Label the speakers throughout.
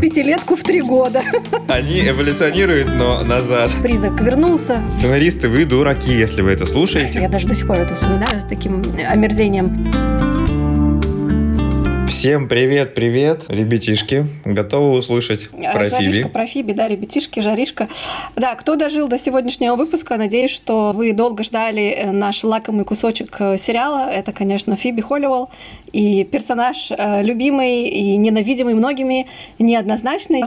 Speaker 1: Пятилетку в три года.
Speaker 2: Они эволюционируют, но назад.
Speaker 1: Призрак вернулся.
Speaker 2: Сценаристы, вы дураки, если вы это слушаете.
Speaker 1: Я даже до сих пор это вспоминаю с таким омерзением.
Speaker 2: Всем привет, привет, ребятишки. Готовы услышать
Speaker 1: А,
Speaker 2: про
Speaker 1: Жаришка,
Speaker 2: Фиби?
Speaker 1: про Фиби, да, ребятишки, жаришка. Да, кто дожил до сегодняшнего выпуска, надеюсь, что вы долго ждали э, наш лакомый кусочек э, сериала. Это, конечно, Фиби Холливелл. И персонаж э, любимый и ненавидимый многими, неоднозначный.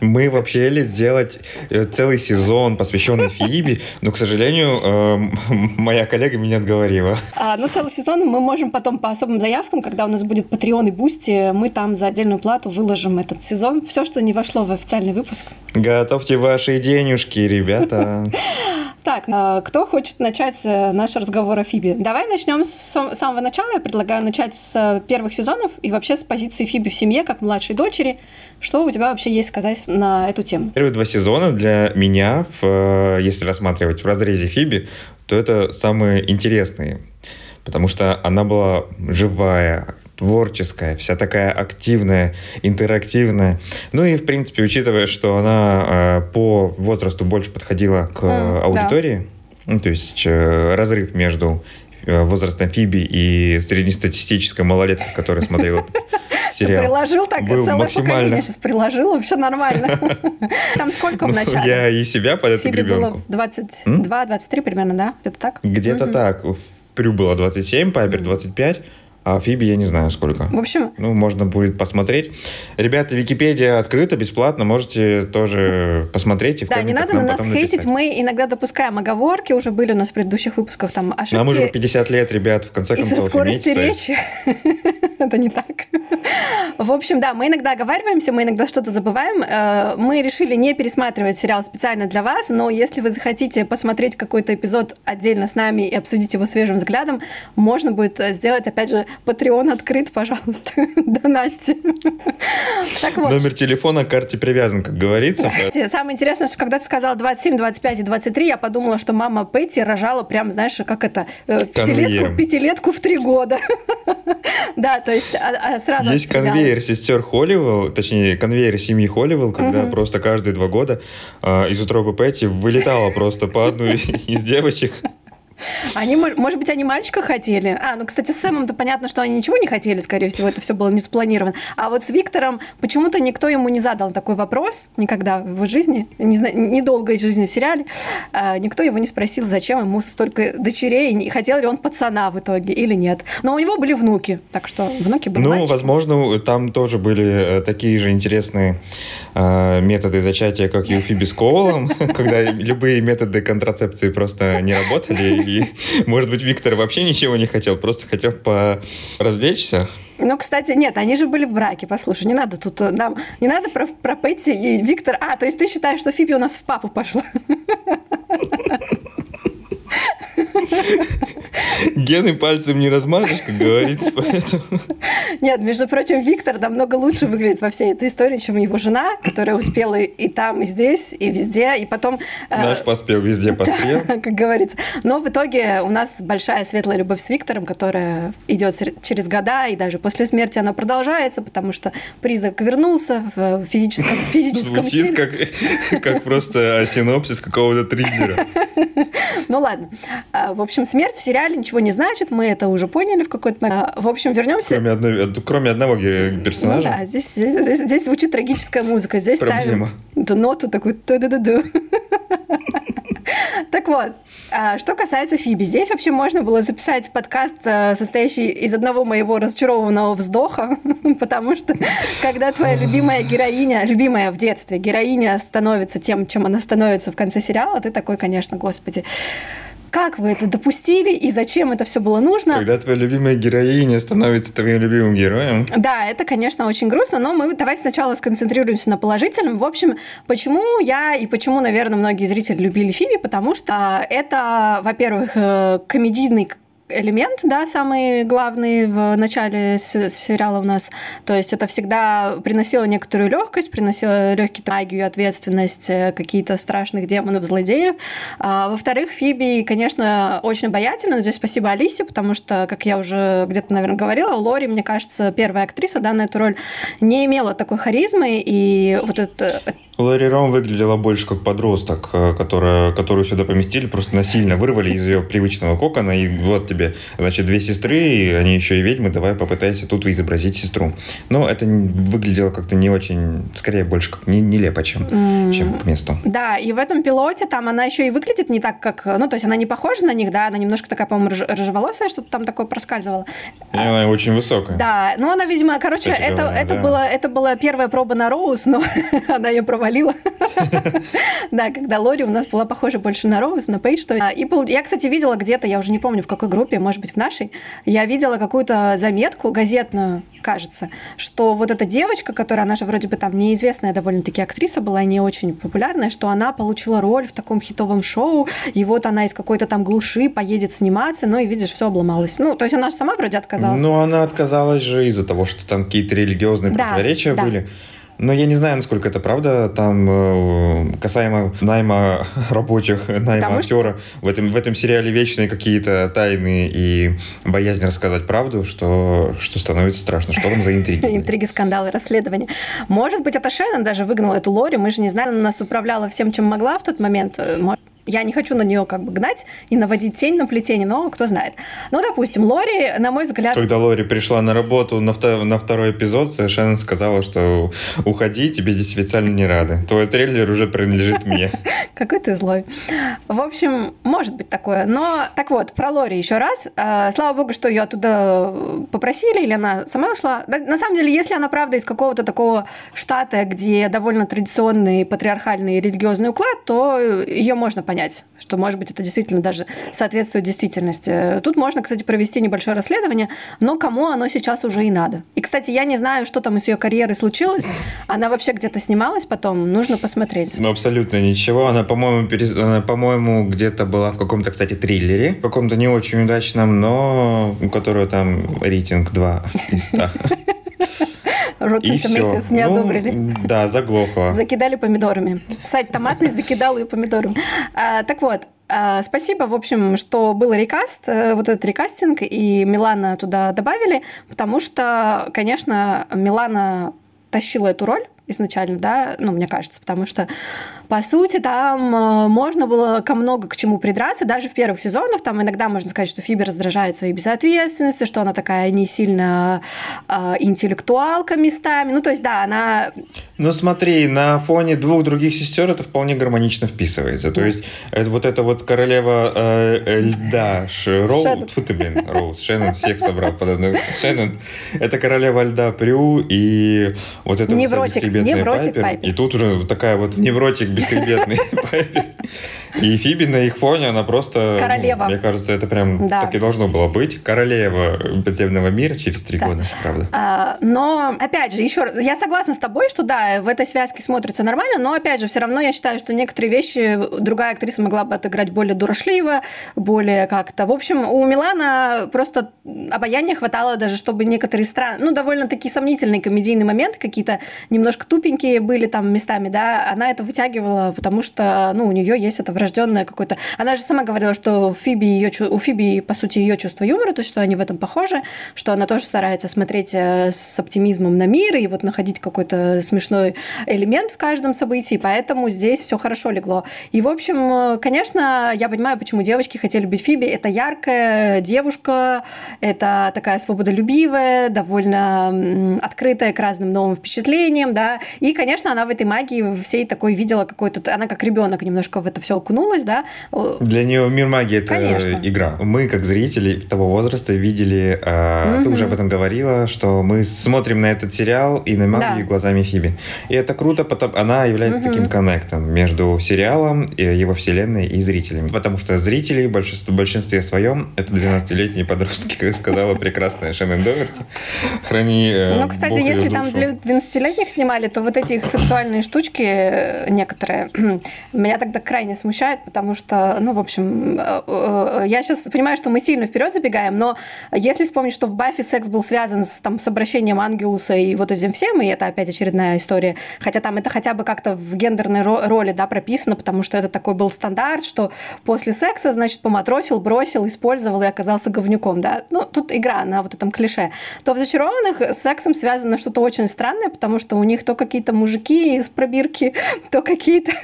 Speaker 2: Мы вообще хотели сделать э, целый сезон, посвященный Фиби, но, к сожалению, эм, моя коллега меня отговорила.
Speaker 1: А, ну, целый сезон мы можем потом по особым заявкам, когда у нас будет Patreon и Boosty, мы там за отдельную плату выложим этот сезон. Все, что не вошло в официальный выпуск.
Speaker 2: Готовьте ваши денежки, ребята.
Speaker 1: Так, а, кто хочет начать э, наш разговор о Фиби? Давай начнем с сам- самого начала. Я предлагаю начать с э, первых сезонов и вообще с позиции Фиби в семье, как младшей дочери. Что у тебя вообще есть сказать на эту тему?
Speaker 2: Первые два сезона для меня, в, э, если рассматривать в разрезе Фиби, то это самые интересные. Потому что она была живая, творческая, вся такая активная, интерактивная. Ну и, в принципе, учитывая, что она э, по возрасту больше подходила к э,
Speaker 1: М, да.
Speaker 2: аудитории, ну, то есть э, разрыв между э, возрастом Фиби и среднестатистической малолеткой, которая смотрела этот
Speaker 1: Ты
Speaker 2: сериал.
Speaker 1: приложил так,
Speaker 2: был
Speaker 1: целое поколение сейчас приложил, вообще нормально. Там сколько в
Speaker 2: Ну,
Speaker 1: начале?
Speaker 2: я и себя под эту
Speaker 1: было
Speaker 2: гребенку.
Speaker 1: в 22-23 примерно, да? Где-то так?
Speaker 2: Где-то так. Прю было 27, Пайпер 25, а Фиби я не знаю сколько.
Speaker 1: В общем,
Speaker 2: Ну, можно будет посмотреть. Ребята, Википедия открыта, бесплатно, можете тоже посмотреть. И в
Speaker 1: да, не надо на нас хейтить,
Speaker 2: написать.
Speaker 1: мы иногда допускаем оговорки, уже были у нас в предыдущих выпусках там ошибки.
Speaker 2: Нам уже 50 лет, ребят, в конце
Speaker 1: Из-за
Speaker 2: концов.
Speaker 1: скорости
Speaker 2: имейте совесть.
Speaker 1: речи. Это не так. В общем, да, мы иногда оговариваемся, мы иногда что-то забываем. Э, Мы решили не пересматривать сериал специально для вас, но если вы захотите посмотреть какой-то эпизод отдельно с нами и обсудить его свежим взглядом, можно будет э, сделать, опять же, Patreon открыт, пожалуйста, донатьте. Так вот.
Speaker 2: Номер телефона к карте привязан, как говорится.
Speaker 1: Самое интересное, что когда ты сказала 27, 25 и 23, я подумала, что мама Петти рожала прям, знаешь, как это, э, пятилетку, пятилетку в три года. Да, то есть а- а сразу
Speaker 2: Есть конвейер сестер Холливелл, точнее, конвейер семьи Холливелл, когда просто каждые два года э, из утробы Пэтти вылетала просто по одной из девочек.
Speaker 1: Они, мож- может быть, они мальчика хотели. А, ну, кстати, с Сэмом-то понятно, что они ничего не хотели, скорее всего, это все было не спланировано. А вот с Виктором почему-то никто ему не задал такой вопрос никогда в его жизни, не зна- недолгой жизни в сериале. А, никто его не спросил, зачем ему столько дочерей, и хотел ли он пацана в итоге или нет. Но у него были внуки, так что внуки были
Speaker 2: Ну,
Speaker 1: мальчики.
Speaker 2: возможно, там тоже были э, такие же интересные э, методы зачатия, как и у Фиби с Коулом, когда любые методы контрацепции просто не работали. И, может быть, Виктор вообще ничего не хотел, просто хотел поразвлечься.
Speaker 1: Ну, кстати, нет, они же были в браке, послушай, не надо тут э, нам, не надо про, про Пэтти и Виктор. А, то есть ты считаешь, что Фиби у нас в папу пошла?
Speaker 2: Гены пальцем не размажешь, как говорится, поэтому...
Speaker 1: Нет, между прочим, Виктор намного лучше выглядит во всей этой истории, чем его жена, которая успела и там, и здесь, и везде, и потом... э,
Speaker 2: Наш поспел везде поспел.
Speaker 1: как говорится. Но в итоге у нас большая светлая любовь с Виктором, которая идет через года, и даже после смерти она продолжается, потому что призрак вернулся в физическом, физическом
Speaker 2: Звучит
Speaker 1: теле.
Speaker 2: как, как просто синопсис какого-то триллера.
Speaker 1: Ну ладно. А, В общем, смерть в сериале ничего не значит, мы это уже поняли в какой-то момент. А, В общем, вернемся.
Speaker 2: Кроме, одной, кроме одного ге-
Speaker 1: Ну
Speaker 2: персонажа.
Speaker 1: да, здесь, здесь, здесь- здесь звучит трагическая музыка. Здесь
Speaker 2: Проблема.
Speaker 1: ставим эту ноту такую ту-ду-ду-ду. Так вот, а, что касается Фиби, здесь вообще можно было записать подкаст, э, состоящий из одного моего разочарованного вздоха, потому что когда твоя любимая героиня, любимая в детстве героиня становится тем, чем она становится в конце сериала, ты такой, конечно, господи, как вы это допустили и зачем это все было нужно?
Speaker 2: Когда твоя любимая героиня становится твоим любимым героем.
Speaker 1: Да, это, конечно, очень грустно, но мы давайте сначала сконцентрируемся на положительном. В общем, почему я и почему, наверное, многие зрители любили Фиби, потому что это, во-первых, э, комедийный элемент, да, самый главный в начале сериала у нас. То есть это всегда приносило некоторую легкость, приносило легкий магию, ответственность, э, какие-то страшных демонов, злодеев. А, во-вторых, Фиби, конечно, очень обаятельна. Здесь спасибо Алисе, потому что, как я уже где-то, наверное, говорила, Лори, мне кажется, первая актриса, да, на эту роль не имела такой харизмы, и вот это
Speaker 2: Ларри Ром выглядела больше как подросток, э, которая, которую сюда поместили, просто насильно вырвали из ее привычного кокона, и вот значит, две сестры, и они еще и ведьмы, давай попытайся тут изобразить сестру. Но это выглядело как-то не очень, скорее больше как не, нелепо, чем, mm. чем к месту.
Speaker 1: Да, и в этом пилоте там она еще и выглядит не так, как, ну, то есть она не похожа на них, да, она немножко такая, по-моему, рыжеволосая, что-то там такое проскальзывало.
Speaker 2: И она очень высокая.
Speaker 1: Да, ну она, видимо, короче, Кстати это, говоря, это, да. было, это была первая проба на Роуз, но она ее провалила провалила. Да, когда Лори у нас была похожа больше на Роуз, на Пейдж. И я, кстати, видела где-то, я уже не помню в какой группе, может быть, в нашей, я видела какую-то заметку газетную, кажется, что вот эта девочка, которая, она же вроде бы там неизвестная довольно-таки актриса была, не очень популярная, что она получила роль в таком хитовом шоу, и вот она из какой-то там глуши поедет сниматься, ну и видишь, все обломалось. Ну, то есть она же сама вроде отказалась.
Speaker 2: Ну, она отказалась же из-за того, что там какие-то религиозные да, противоречия да. были. Но я не знаю, насколько это правда. Там э, касаемо найма рабочих, найма Потому актера, что... в, этом, в этом сериале вечные какие-то тайны и боязнь рассказать правду, что, что становится страшно. Что там за интриги?
Speaker 1: Интриги, скандалы, расследования. Может быть, это Шеннон даже выгнала эту Лори. Мы же не знали, она нас управляла всем, чем могла в тот момент. Я не хочу на нее как бы гнать и наводить тень на плетение, но кто знает. Ну, допустим, Лори, на мой взгляд...
Speaker 2: Когда Лори пришла на работу на, втор- на второй эпизод, совершенно сказала, что уходи, тебе здесь официально не рады. Твой трейлер уже принадлежит мне.
Speaker 1: Какой ты злой. В общем, может быть такое. Но, так вот, про Лори еще раз. А, слава богу, что ее оттуда попросили, или она сама ушла. На самом деле, если она, правда, из какого-то такого штата, где довольно традиционный патриархальный религиозный уклад, то ее можно понять понять, что, может быть, это действительно даже соответствует действительности. Тут можно, кстати, провести небольшое расследование, но кому оно сейчас уже и надо. И, кстати, я не знаю, что там из ее карьеры случилось. Она вообще где-то снималась потом, нужно посмотреть.
Speaker 2: Ну, абсолютно ничего. Она, по-моему, перес... она, по-моему, где-то была в каком-то, кстати, триллере, в каком-то не очень удачном, но у которого там рейтинг 2 из 100.
Speaker 1: Rotten не ну, одобрили.
Speaker 2: Да, заглохло.
Speaker 1: Закидали помидорами. Сайт томатный закидал ее помидорами. А, так вот, а, Спасибо, в общем, что был рекаст, э, вот этот рекастинг, и Милана туда добавили, потому что, конечно, Милана тащила эту роль изначально, да, ну, мне кажется, потому что по сути, там э, можно было ко много к чему придраться, даже в первых сезонах, там иногда можно сказать, что Фиби раздражает своей безответственностью, что она такая не сильно э, интеллектуалка местами, ну, то есть, да, она...
Speaker 2: Ну, смотри, на фоне двух других сестер это вполне гармонично вписывается, то есть, это, вот эта вот королева э, э льда, Роуд, фу ты, блин, Роуз, Шеннон всех собрал под одну, Шеннон, это королева льда Прю, и вот это
Speaker 1: невротик, вот невротик
Speaker 2: Пайпер, Пайпер, и тут уже такая вот невротик бескребетный И Фиби на их фоне, она просто...
Speaker 1: Королева.
Speaker 2: Мне кажется, это прям да. так и должно было быть. Королева подземного мира через три да. года, правда.
Speaker 1: А, но, опять же, еще раз, я согласна с тобой, что да, в этой связке смотрится нормально, но, опять же, все равно я считаю, что некоторые вещи другая актриса могла бы отыграть более дурошливо, более как-то. В общем, у Милана просто обаяния хватало даже, чтобы некоторые страны, ну, довольно такие сомнительные комедийные моменты, какие-то немножко тупенькие были там местами, да, она это вытягивала, потому что, ну, у нее есть это врожденное какое-то... Она же сама говорила, что Фиби ее, у Фиби, по сути, ее чувство юмора, то есть, что они в этом похожи, что она тоже старается смотреть э, с оптимизмом на мир и вот находить какой-то смешной элемент в каждом событии, поэтому здесь все хорошо легло. И, в общем, э, конечно, я понимаю, почему девочки хотели быть Фиби. Это яркая девушка, это такая свободолюбивая, довольно открытая к разным новым впечатлениям, да, и, конечно, она в этой магии всей такой видела какой-то... Она как ребенок немножко в это все окунулась, да.
Speaker 2: Для нее мир магии это Конечно. игра. Мы, как зрители того возраста, видели, э, угу. ты уже об этом говорила, что мы смотрим на этот сериал и на магию да. глазами Фиби. И это круто, потому она является угу. таким коннектом между сериалом, его вселенной и зрителями. Потому что зрители, большинство, в большинстве своем, это 12-летние подростки, как сказала прекрасная Шеннон Доверти. Храни
Speaker 1: э, Ну, кстати, если там для 12-летних снимали, то вот эти их сексуальные штучки э, некоторые меня тогда крайне смущает, потому что, ну, в общем, э, э, я сейчас понимаю, что мы сильно вперед забегаем, но если вспомнить, что в Баффи секс был связан с, там, с обращением Ангелуса и вот этим всем, и это опять очередная история, хотя там это хотя бы как-то в гендерной роли, да, прописано, потому что это такой был стандарт, что после секса, значит, поматросил, бросил, использовал и оказался говнюком, да. Ну, тут игра на вот этом клише. То в «Зачарованных» с сексом связано что-то очень странное, потому что у них то какие-то мужики из пробирки, то какие-то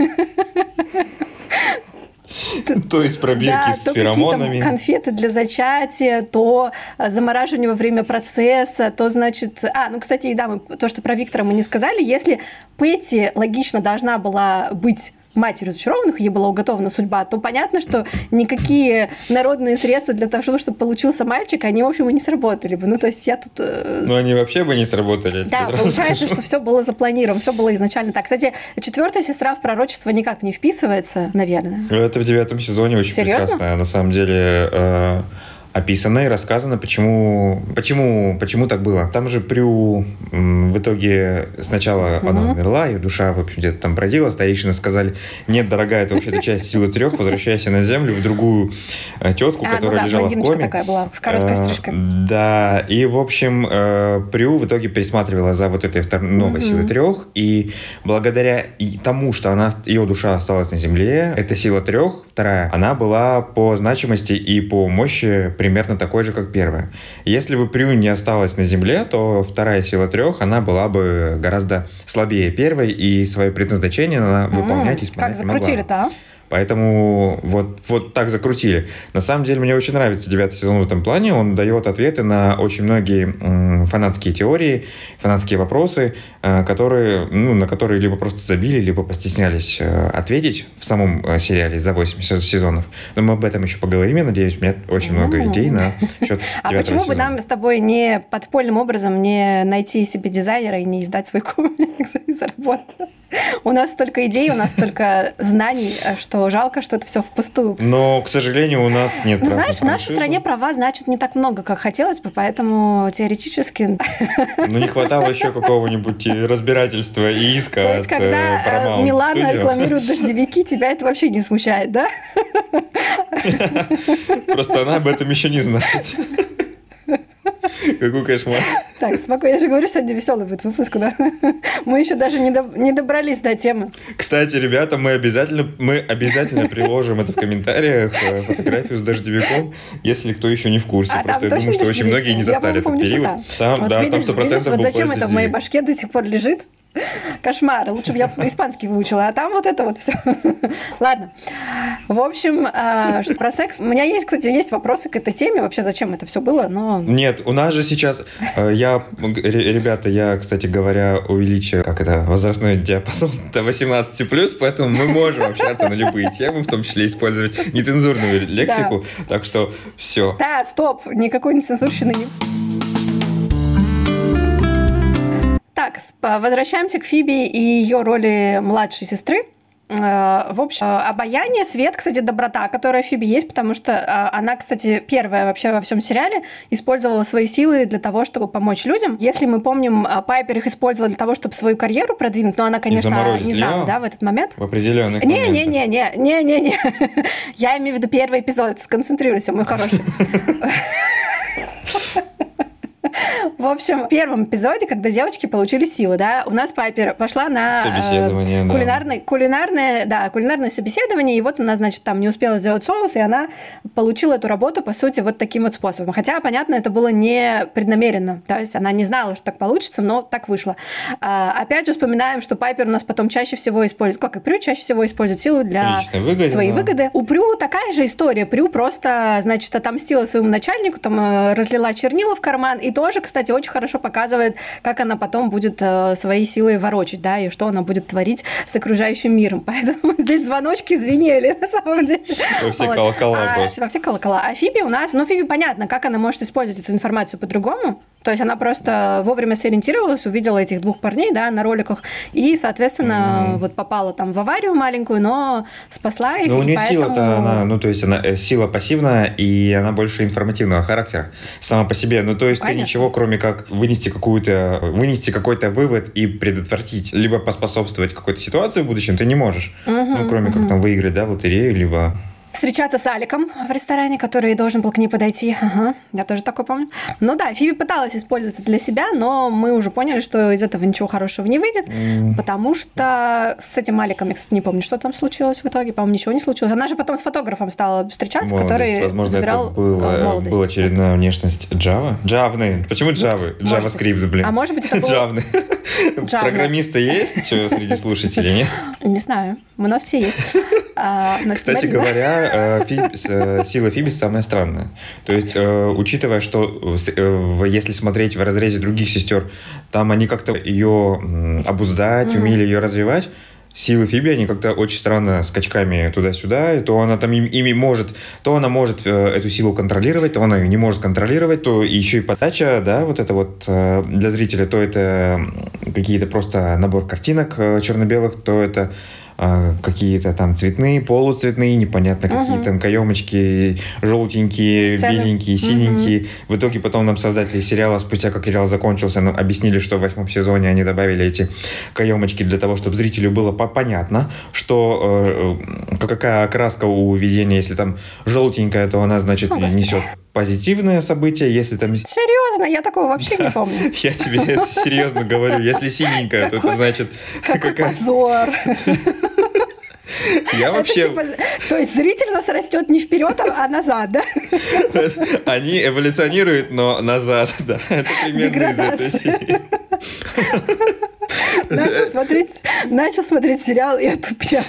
Speaker 2: то есть пробирки да, с то феромонами.
Speaker 1: конфеты для зачатия, то замораживание во время процесса, то, значит... А, ну, кстати, да, мы, то, что про Виктора мы не сказали, если Петти логично должна была быть матерью разочарованных, ей была уготована судьба, то понятно, что никакие народные средства для того, чтобы получился мальчик, они, в общем, и не сработали бы. Ну, то есть я тут... Э,
Speaker 2: ну, они вообще бы не сработали.
Speaker 1: Да, получается, что все было запланировано, все было изначально так. Кстати, четвертая сестра в пророчество никак не вписывается, наверное.
Speaker 2: Это в девятом сезоне очень Серьезно? прекрасно. На самом деле... Э описано и рассказано, почему, почему, почему так было. Там же Прю в итоге сначала угу. она умерла, ее душа, в общем, где-то там бродила, старейшины сказали, нет, дорогая, это вообще-то часть силы трех, возвращайся на землю в другую э, тетку, а, которая ну да, лежала в коме.
Speaker 1: такая была, с короткой стрижкой.
Speaker 2: Да, и, в общем, э, Прю в итоге пересматривала за вот этой новой угу. силой трех, и благодаря тому, что она, ее душа осталась на земле, эта сила трех, вторая, она была по значимости и по мощи примерно такой же, как первая. Если бы Прю не осталась на Земле, то вторая сила трех, она была бы гораздо слабее первой, и свое предназначение она выполнять и исполнять
Speaker 1: Как закрутили-то, а?
Speaker 2: Поэтому вот, вот так закрутили. На самом деле мне очень нравится девятый сезон в этом плане. Он дает ответы на очень многие фанатские теории, фанатские вопросы, э, которые, ну, на которые либо просто забили, либо постеснялись э, ответить в самом э, сериале за 8 сезонов. Но мы об этом еще поговорим, я надеюсь. У меня очень много идей на счет
Speaker 1: А почему бы нам с тобой не подпольным образом не найти себе дизайнера и не издать свой комикс и заработать? У нас столько идей, у нас столько знаний, что жалко, что это все впустую.
Speaker 2: Но, к сожалению, у нас нет
Speaker 1: Ну, знаешь, в нашей стране права значит не так много, как хотелось бы, поэтому теоретически...
Speaker 2: Ну, не хватало еще какого-нибудь разбирательства и иска
Speaker 1: То есть, когда э, Милана рекламирует дождевики, тебя это вообще не смущает, да?
Speaker 2: Просто она об этом еще не знает. Какой кошмар.
Speaker 1: Так, спокойно. Я же говорю, сегодня веселый будет выпуск, да? Мы еще даже не, до, не добрались до темы.
Speaker 2: Кстати, ребята, мы обязательно, мы обязательно приложим это в комментариях, э, фотографию с дождевиком, если кто еще не в курсе. А, Просто я думаю, что очень многие не застали этот период.
Speaker 1: Там, да, там 100% видишь, вот зачем это в моей башке до сих пор лежит? Кошмар. Лучше бы я испанский выучила, а там вот это вот все. Ладно. В общем, э, что про секс. У меня есть, кстати, есть вопросы к этой теме. Вообще, зачем это все было, но...
Speaker 2: Нет, у нас же сейчас... Э, я, ребята, я, кстати говоря, увеличу, как это, возрастной диапазон до 18+, поэтому мы можем общаться на любые темы, в том числе использовать нецензурную лексику. Так что все.
Speaker 1: Да, стоп, никакой нецензурщины не... Так, возвращаемся к Фиби и ее роли младшей сестры. Э, в общем, э, обаяние, свет, кстати, доброта, которая Фиби есть, потому что э, она, кстати, первая вообще во всем сериале использовала свои силы для того, чтобы помочь людям. Если мы помним, Пайпер их использовала для того, чтобы свою карьеру продвинуть, но она, конечно, не знала, да, в этот момент.
Speaker 2: В определенных
Speaker 1: не, не, не, не, не, не, не. Я имею в виду первый эпизод. Сконцентрируйся, мой хороший. В общем, в первом эпизоде, когда девочки получили силы, да, у нас Пайпер пошла на
Speaker 2: собеседование,
Speaker 1: э, кулинарное, да. кулинарное, да, кулинарное собеседование, и вот она, значит, там не успела сделать соус, и она получила эту работу, по сути, вот таким вот способом. Хотя, понятно, это было не преднамеренно, то есть она не знала, что так получится, но так вышло. А, опять же, вспоминаем, что Пайпер у нас потом чаще всего использует, как и Прю, чаще всего использует силу для выгоде, своей да. выгоды. У Прю такая же история. Прю просто, значит, отомстила своему начальнику, там э, разлила чернила в карман, и тоже, кстати, очень хорошо показывает, как она потом будет э, своей силой ворочать, да, и что она будет творить с окружающим миром. Поэтому здесь звоночки звенели, на самом деле.
Speaker 2: Во все колокола
Speaker 1: а, Во все колокола. А Фиби у нас, ну, Фиби понятно, как она может использовать эту информацию по-другому, То есть она просто вовремя сориентировалась, увидела этих двух парней, да, на роликах, и, соответственно, mm-hmm. вот попала там в аварию маленькую, но спасла их.
Speaker 2: Но у нее
Speaker 1: поэтому...
Speaker 2: сила-то, она, ну, то есть она э, сила пассивная, и она больше информативного характера сама по себе. Ну, то есть Конечно. ты ничего, кроме как вынести какую-то, вынести какой-то вывод и предотвратить, либо поспособствовать какой-то ситуации в будущем, ты не можешь. Mm-hmm. Ну, кроме mm-hmm. как там выиграть, да, в лотерею, либо
Speaker 1: встречаться с Аликом в ресторане, который должен был к ней подойти. Ага, я тоже такое помню. Ну да, Фиби пыталась использовать это для себя, но мы уже поняли, что из этого ничего хорошего не выйдет, mm. потому что с этим Аликом, я, кстати, не помню, что там случилось в итоге, по-моему, ничего не случилось. Она же потом с фотографом стала встречаться, молодость. который
Speaker 2: Возможно,
Speaker 1: забирал
Speaker 2: это было,
Speaker 1: э, молодость.
Speaker 2: была очередная внешность Java. JavaNet. Почему Java? JavaScript, блин.
Speaker 1: А может быть, это был...
Speaker 2: Java. Программисты есть среди слушателей, нет?
Speaker 1: Не знаю. У нас все есть. А,
Speaker 2: Кстати говоря, Э, э, сила Фибис самая странная. То есть, э, учитывая, что если смотреть в разрезе других сестер, там они как-то ее обуздать, mm-hmm. умели ее развивать, силы Фиби, они как-то очень странно скачками туда-сюда, и то она там им, ими может, то она может э, эту силу контролировать, то она ее не может контролировать, то еще и подача, да, вот это вот э, для зрителя, то это какие-то просто набор картинок э, черно-белых, то это какие-то там цветные, полуцветные, непонятно угу. какие там каемочки, желтенькие, Сцены. беленькие, синенькие. Угу. В итоге потом нам создатели сериала, спустя как сериал закончился, нам объяснили, что в восьмом сезоне они добавили эти каемочки для того, чтобы зрителю было понятно, что э, какая окраска у видения, если там желтенькая, то она, значит, ну, несет позитивное событие, если там...
Speaker 1: Серьезно? Я такого вообще не помню.
Speaker 2: Я тебе это серьезно говорю. Если синенькая, то это значит...
Speaker 1: Какой позор.
Speaker 2: Я вообще...
Speaker 1: Типа, то есть зритель у нас растет не вперед, а назад, да?
Speaker 2: Они эволюционируют, но назад, да. Это примерно из этой серии.
Speaker 1: Начал смотреть, начал смотреть сериал и отупел.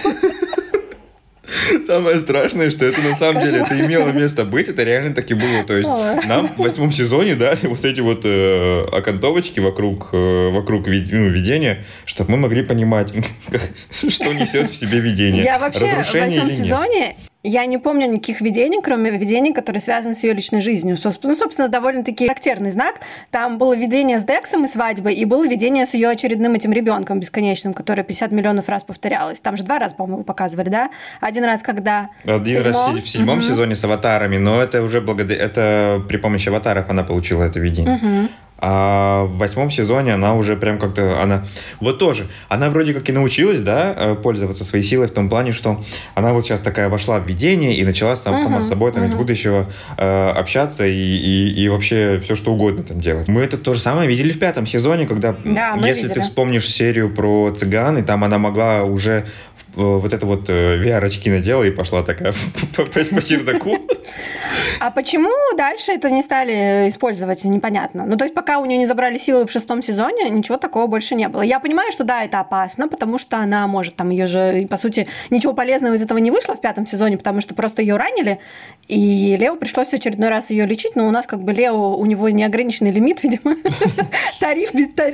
Speaker 2: Самое страшное, что это на самом деле это имело место быть, это реально таки было. То есть нам в восьмом сезоне дали вот эти вот э, окантовочки вокруг, э, вокруг ви, ну, видения, чтобы мы могли понимать, что несет в себе видение.
Speaker 1: Я вообще в восьмом сезоне я не помню никаких видений, кроме видений, которые связаны с ее личной жизнью. Ну, собственно, довольно-таки характерный знак. Там было видение с Дексом и свадьбой, и было видение с ее очередным этим ребенком бесконечным, которое 50 миллионов раз повторялось. Там же два раза, по-моему, показывали, да? Один раз, когда...
Speaker 2: Один седьмом... раз в седьмом угу. сезоне с аватарами, но это уже благодаря... Это при помощи аватаров она получила это видение. Угу. А в восьмом сезоне она уже прям как-то, она, вот тоже, она вроде как и научилась, да, э, пользоваться своей силой в том плане, что она вот сейчас такая вошла в видение и начала сам, uh-huh, сама с собой там uh-huh. из будущего э, общаться и, и, и вообще все что угодно там делать. Мы это то же самое видели в пятом сезоне, когда, да, если видели. ты вспомнишь серию про цыган, и там она могла уже вот это вот э, VR-очки надела и пошла такая по чердаку.
Speaker 1: А почему дальше это не стали использовать, непонятно. Ну, то есть, пока у нее не забрали силы в шестом сезоне, ничего такого больше не было. Я понимаю, что да, это опасно, потому что она может, там, ее же, по сути, ничего полезного из этого не вышло в пятом сезоне, потому что просто ее ранили, и Лео пришлось в очередной раз ее лечить, но у нас как бы Лео, у него неограниченный лимит, видимо. Тариф,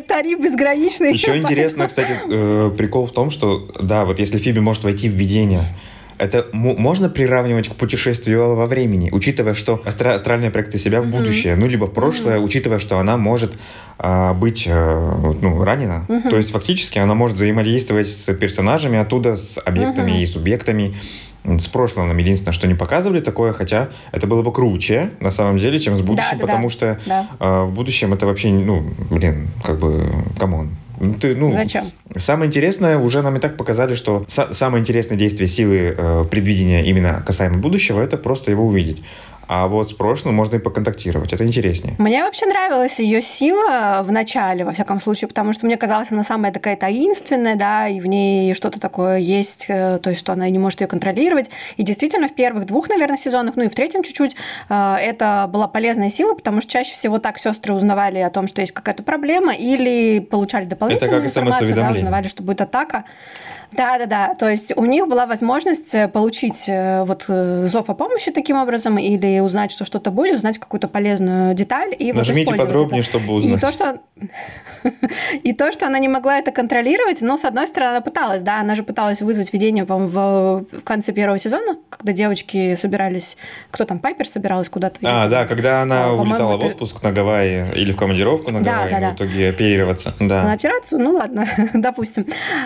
Speaker 1: тариф безграничный.
Speaker 2: Еще интересно, кстати, э, прикол в том, что, да, вот если Фиби может войти в видение. Это можно приравнивать к путешествию во времени, учитывая, что астра астральные проекты себя в mm-hmm. будущее, ну, либо в прошлое, mm-hmm. учитывая, что она может а, быть а, ну, ранена. Mm-hmm. То есть, фактически, она может взаимодействовать с персонажами оттуда, с объектами mm-hmm. и субъектами с прошлым нам единственное, что не показывали такое, хотя это было бы круче, на самом деле, чем с будущим, да, да, потому да. что да. Э, в будущем это вообще, ну, блин, как бы, come on.
Speaker 1: Ну, ты, ну, Зачем?
Speaker 2: Самое интересное, уже нам и так показали, что самое интересное действие силы э, предвидения именно касаемо будущего, это просто его увидеть. А вот с прошлым можно и поконтактировать. Это интереснее.
Speaker 1: Мне вообще нравилась ее сила в начале, во всяком случае, потому что мне казалось, она самая такая таинственная, да, и в ней что-то такое есть, э, то есть, что она не может ее контролировать. И действительно, в первых двух, наверное, сезонах, ну и в третьем чуть-чуть, э, это была полезная сила, потому что чаще всего так сестры узнавали о том, что есть какая-то проблема, или получали дополнительную
Speaker 2: это как
Speaker 1: информацию, да, узнавали, что будет атака. Да, да, да. То есть у них была возможность э, получить вот зов о помощи таким образом или узнать, что что-то будет, узнать какую-то полезную деталь и
Speaker 2: Нажмите
Speaker 1: вот
Speaker 2: подробнее,
Speaker 1: это.
Speaker 2: чтобы узнать.
Speaker 1: И то, что... и то, что она не могла это контролировать, но, с одной стороны, она пыталась, да, она же пыталась вызвать видение, по-моему, в, в конце первого сезона, когда девочки собирались, кто там, Пайпер собиралась куда-то.
Speaker 2: А, да, когда она
Speaker 1: А,
Speaker 2: улетала в отпуск на Гавайи или в командировку на
Speaker 1: Да,
Speaker 2: Гавайи,
Speaker 1: да, да.
Speaker 2: в итоге оперироваться.
Speaker 1: на
Speaker 2: Да.
Speaker 1: операцию, ну ладно, допустим.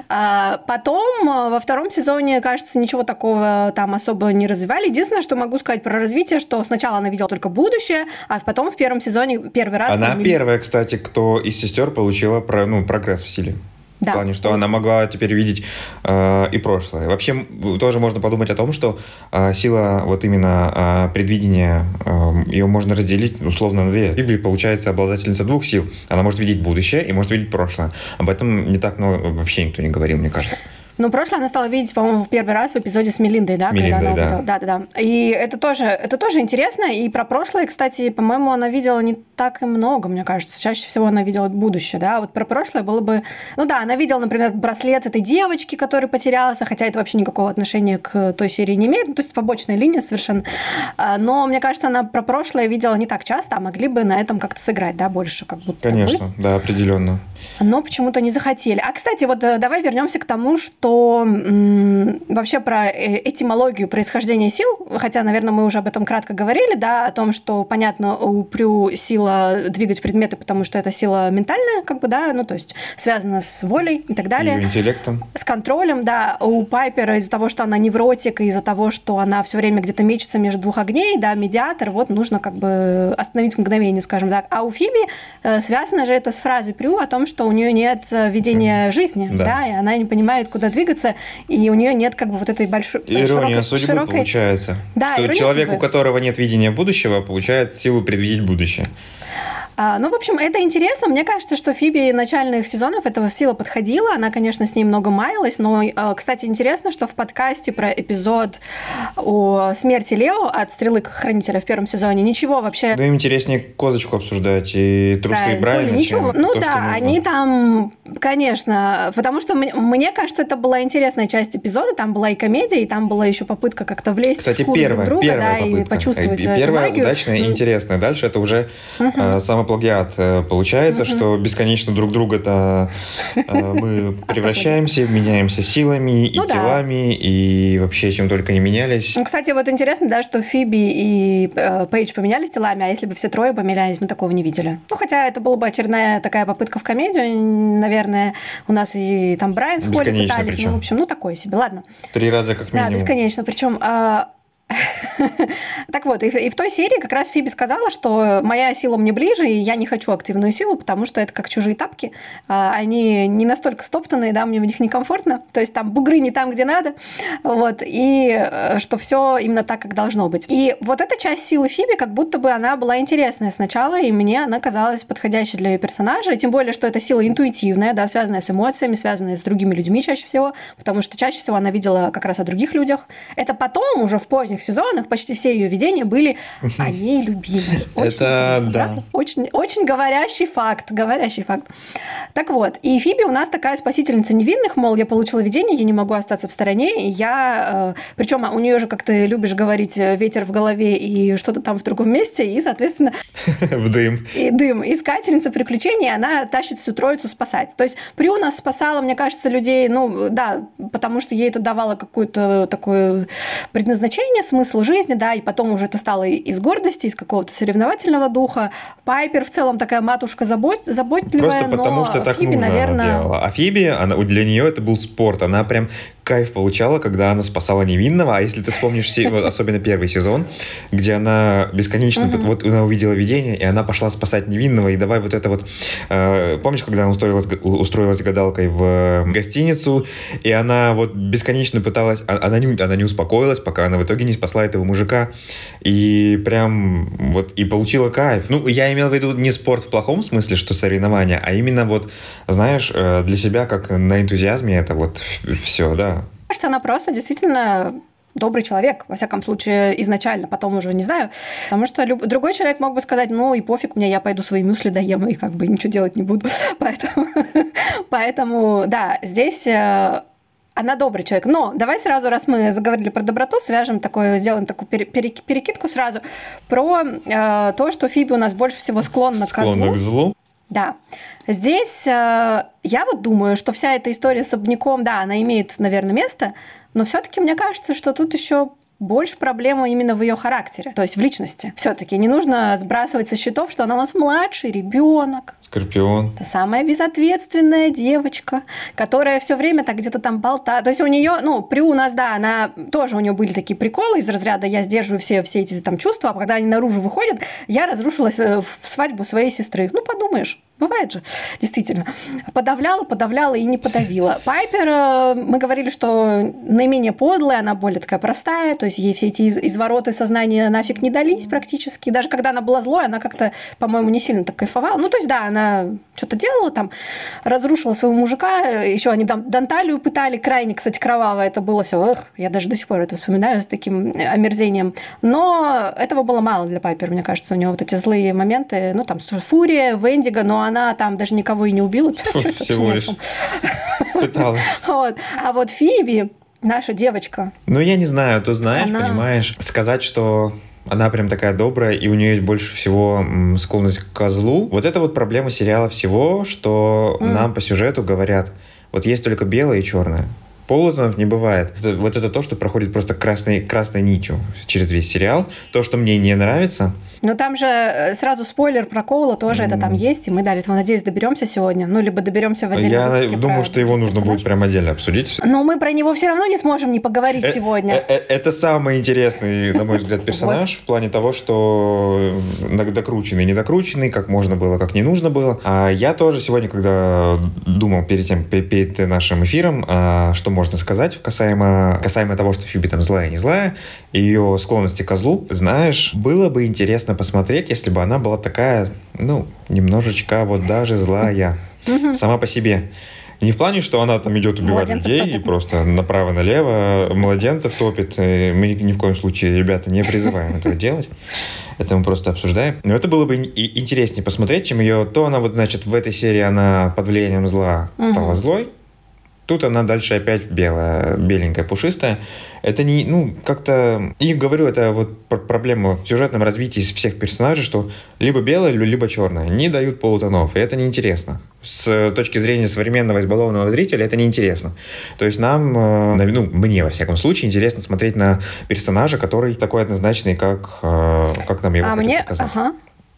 Speaker 1: А, потом а, во втором сезоне, кажется, ничего такого там особо не развивали. Единственное, что могу сказать про развитие, что сначала она видела только будущее, а потом в первом сезоне первый раз...
Speaker 2: Она
Speaker 1: по-моему,
Speaker 2: первая, кстати, кто из сестер получила про, ну, прогресс в силе.
Speaker 1: Да.
Speaker 2: В плане, что она могла теперь видеть э, и прошлое. Вообще, тоже можно подумать о том, что э, сила вот именно э, предвидения, э, ее можно разделить условно на две. В Библии получается обладательница двух сил. Она может видеть будущее и может видеть прошлое. Об этом не так много вообще никто не говорил, мне кажется.
Speaker 1: Ну, прошлое она стала видеть, по-моему, в первый раз в эпизоде с Мелиндой, да?
Speaker 2: С Мелиндой,
Speaker 1: когда она
Speaker 2: да.
Speaker 1: увидела. Да, да, да. И это тоже, это тоже интересно. И про прошлое, кстати, по-моему, она видела не так и много, мне кажется. Чаще всего она видела будущее, да. Вот про прошлое было бы... Ну да, она видела, например, браслет этой девочки, который потерялся, хотя это вообще никакого отношения к той серии не имеет. Ну, то есть побочная линия совершенно. А, Но, мне кажется, она про прошлое видела не так часто, а могли бы на этом как-то сыграть, да, больше как будто бы.
Speaker 2: Конечно, да, определенно.
Speaker 1: Но почему-то не захотели. А, кстати, вот э, давай вернемся к тому, что м, вообще про э, этимологию происхождения сил, хотя, наверное, мы уже об этом кратко говорили, да, о том, что, понятно, у Прю сила двигать предметы, потому что это сила ментальная, как бы, да, ну, то есть связана с волей и так далее.
Speaker 2: Ее интеллектом.
Speaker 1: С контролем, да, у Пайпера из-за того, что она невротик, и из-за того, что она все время где-то мечется между двух огней, да, медиатор, вот нужно как бы остановить мгновение, скажем так. А у Фиби э, связано же это с фразой Прю о том, что у нее нет э, видения жизни,
Speaker 2: Да.
Speaker 1: да. и она не понимает, куда двигаться, и у нее нет как бы вот этой большой
Speaker 2: Ирония
Speaker 1: широкой,
Speaker 2: судьбы
Speaker 1: широкой-
Speaker 2: получается.
Speaker 1: Да,
Speaker 2: что человек,
Speaker 1: судьбы.
Speaker 2: у которого нет видения будущего, получает силу предвидеть будущее.
Speaker 1: А, ну, в общем, это интересно. Мне кажется, что Фиби начальных сезонов этого сила подходила. Она, конечно, с ней много маялась. Но, э, кстати, интересно, что в подкасте про эпизод о смерти Лео от Стрелы Хранителя в первом сезоне ничего вообще
Speaker 2: Да им интереснее козочку обсуждать и трусы
Speaker 1: Правильно.
Speaker 2: Брайана,
Speaker 1: Коля, ничего. Ну
Speaker 2: то,
Speaker 1: да, они там, конечно, потому что мне, мне кажется, это была интересная часть эпизода. Там была и комедия, и там была еще попытка как-то влезть
Speaker 2: Кстати,
Speaker 1: в шкуру
Speaker 2: первая,
Speaker 1: друг друга,
Speaker 2: первая
Speaker 1: да,
Speaker 2: попытка.
Speaker 1: и почувствовать
Speaker 2: И первая
Speaker 1: магию.
Speaker 2: удачная и интересная. Дальше это уже э, самоплагиат э, получается, что бесконечно друг друга-то э, мы превращаемся, меняемся силами и
Speaker 1: Ну да.
Speaker 2: телами, и вообще чем только не менялись.
Speaker 1: Ну, кстати, вот интересно, да, что Фиби и э, Пейдж поменялись телами, а если бы все трое поменялись, мы такого не видели. Ну, хотя это была бы очередная такая попытка в комедию, наверное, у нас и там Брайан с Холли пытались, ну, в общем, ну, такое себе, ладно.
Speaker 2: Три раза как
Speaker 1: Да,
Speaker 2: минимум.
Speaker 1: бесконечно. Причем а, так вот, и в, той серии как раз Фиби сказала, что моя сила мне ближе, и я не хочу активную силу, потому что это как чужие тапки. А, Они не настолько стоптанные, да, мне в них некомфортно. То есть там бугры не там, где надо. Вот, и э, что все именно так, как должно быть. И вот эта часть силы Фиби, как будто бы она была интересная сначала, и мне она казалась подходящей для ее персонажа. Тем более, что эта сила интуитивная, да, связанная с эмоциями, связанная с другими людьми чаще всего, потому что чаще всего она видела как раз о других людях. Это потом, уже в поздних сезонах, почти все ее видения были о ней любимой. Очень
Speaker 2: Это да.
Speaker 1: правда? Очень, очень говорящий факт, говорящий факт. Так вот, и Фиби у нас такая спасительница невинных, мол, я получила видение, я не могу остаться в стороне, и я... Причем у нее же, как ты любишь говорить, э, ветер в голове и что-то там в другом месте, и, соответственно,
Speaker 2: В дым.
Speaker 1: и дым. Искательница приключений, она тащит всю троицу спасать. То есть Прю нас спасала, мне кажется, людей, ну, да, потому что ей это давало какое-то такое предназначение, смысл жизни, да, и потом уже это стало из гордости, из какого-то соревновательного духа. Пайпер в целом такая матушка забот, заботливая,
Speaker 2: Просто потому,
Speaker 1: но
Speaker 2: что так
Speaker 1: Фиби,
Speaker 2: нужно
Speaker 1: наверное,
Speaker 2: она делала. А Фиби, она, для нее это был спорт. Она прям кайф получала, когда она спасала невинного. А если ты вспомнишь, особенно первый сезон, где она бесконечно...
Speaker 1: Мгм.
Speaker 2: Вот она увидела видение, и она пошла спасать невинного. И давай вот это вот... э, помнишь, когда она устроилась, устроилась гадалкой в э, гостиницу, и она вот бесконечно пыталась... а- Она не, она не успокоилась, пока она в итоге не спасла этого мужика. И прям вот... И получила кайф. Ну, я имел в виду не спорт в плохом смысле, что соревнования, а именно вот, знаешь, э, для себя как на энтузиазме это вот все, да.
Speaker 1: Кажется, она просто действительно добрый человек, во всяком случае, изначально, потом уже не знаю. Потому что люб- другой человек мог бы сказать, ну и пофиг мне, я пойду свои мюсли доем и как бы ничего делать не буду. Поэтому, поэтому да, здесь э, она добрый человек. Но давай сразу, раз мы заговорили про доброту, свяжем такое, сделаем такую перекидку сразу про э, то, что Фиби у нас больше всего склонна,
Speaker 2: склонна к злу. К злу.
Speaker 1: Да. Здесь э, я вот думаю, что вся эта история с обняком, да, она имеет, наверное, место, но все-таки мне кажется, что тут еще больше проблема именно в ее характере, то есть в личности. Все-таки не нужно сбрасывать со счетов, что она у нас младший ребенок.
Speaker 2: Скорпион.
Speaker 1: Та самая безответственная девочка, которая все время так где-то там болтает. То есть у нее, ну, при у нас, да, она тоже у нее были такие приколы из разряда я сдерживаю все, все эти там чувства, а когда они наружу выходят, я разрушилась э, в свадьбу своей сестры. Ну, подумаешь, Бывает же, действительно. Подавляла, подавляла и не подавила. Пайпер, э, мы говорили, что наименее подлая, она более такая простая, то есть ей все эти извороты сознания нафиг не дались практически. Даже когда она была злой, она как-то, по-моему, не сильно так кайфовала. Ну, то есть, да, она что-то делала там, разрушила своего мужика, еще они там Данталию пытали, крайне, кстати, кроваво это было все. Эх, я даже до сих пор это вспоминаю с таким омерзением. Но этого было мало для Пайпер, мне кажется, у него вот эти злые моменты, ну, там, Фурия, Вендиго, но она там даже никого и не убила.
Speaker 2: Фу, всего лишь пыталась.
Speaker 1: Вот. А вот Фиби, наша девочка.
Speaker 2: Ну, я не знаю, ты знаешь, она... понимаешь, сказать, что она прям такая добрая, и у нее есть больше всего склонность к козлу. Вот это вот проблема сериала всего, что mm. нам по сюжету говорят, вот есть только белое и черное. Полутонов не бывает. Это, вот это то, что проходит просто красной, красной нитью через весь сериал. То, что мне не нравится,
Speaker 1: но там же э, сразу спойлер про Коула тоже mm. это там есть, и мы, да, этого, надеюсь, доберемся сегодня. Ну, либо доберемся в отдельном
Speaker 2: Я выпуске думаю, что его нужно будет прям отдельно обсудить.
Speaker 1: Но мы про него все равно не сможем не поговорить э сегодня.
Speaker 2: Э это самый интересный, на мой взгляд, персонаж в плане того, что докрученный, недокрученный, как можно было, как не нужно было. А я тоже сегодня, когда думал перед тем, перед нашим эфиром, а, что можно сказать касаемо, касаемо того, что Фиби там злая, не злая, ее склонности к козлу, знаешь, было бы интересно посмотреть, если бы она была такая, ну, немножечко вот даже злая сама по себе. Не в плане, что она там идет убивать младенцев людей топит. и просто направо-налево младенцев топит. Мы ни в коем случае, ребята, не призываем этого делать. Это мы просто обсуждаем. Но это было бы интереснее посмотреть, чем ее... То она вот, значит, в этой серии она под влиянием зла стала злой, Тут она дальше опять белая, беленькая, пушистая. Это не, ну, как-то... И говорю, это вот проблема в сюжетном развитии всех персонажей, что либо белое, либо черное. Не дают полутонов, и это неинтересно. С точки зрения современного избалованного зрителя это неинтересно. То есть нам, э, ну, мне, во всяком случае, интересно смотреть на персонажа, который такой однозначный, как, э, как нам его
Speaker 1: а мне, показать. Ага.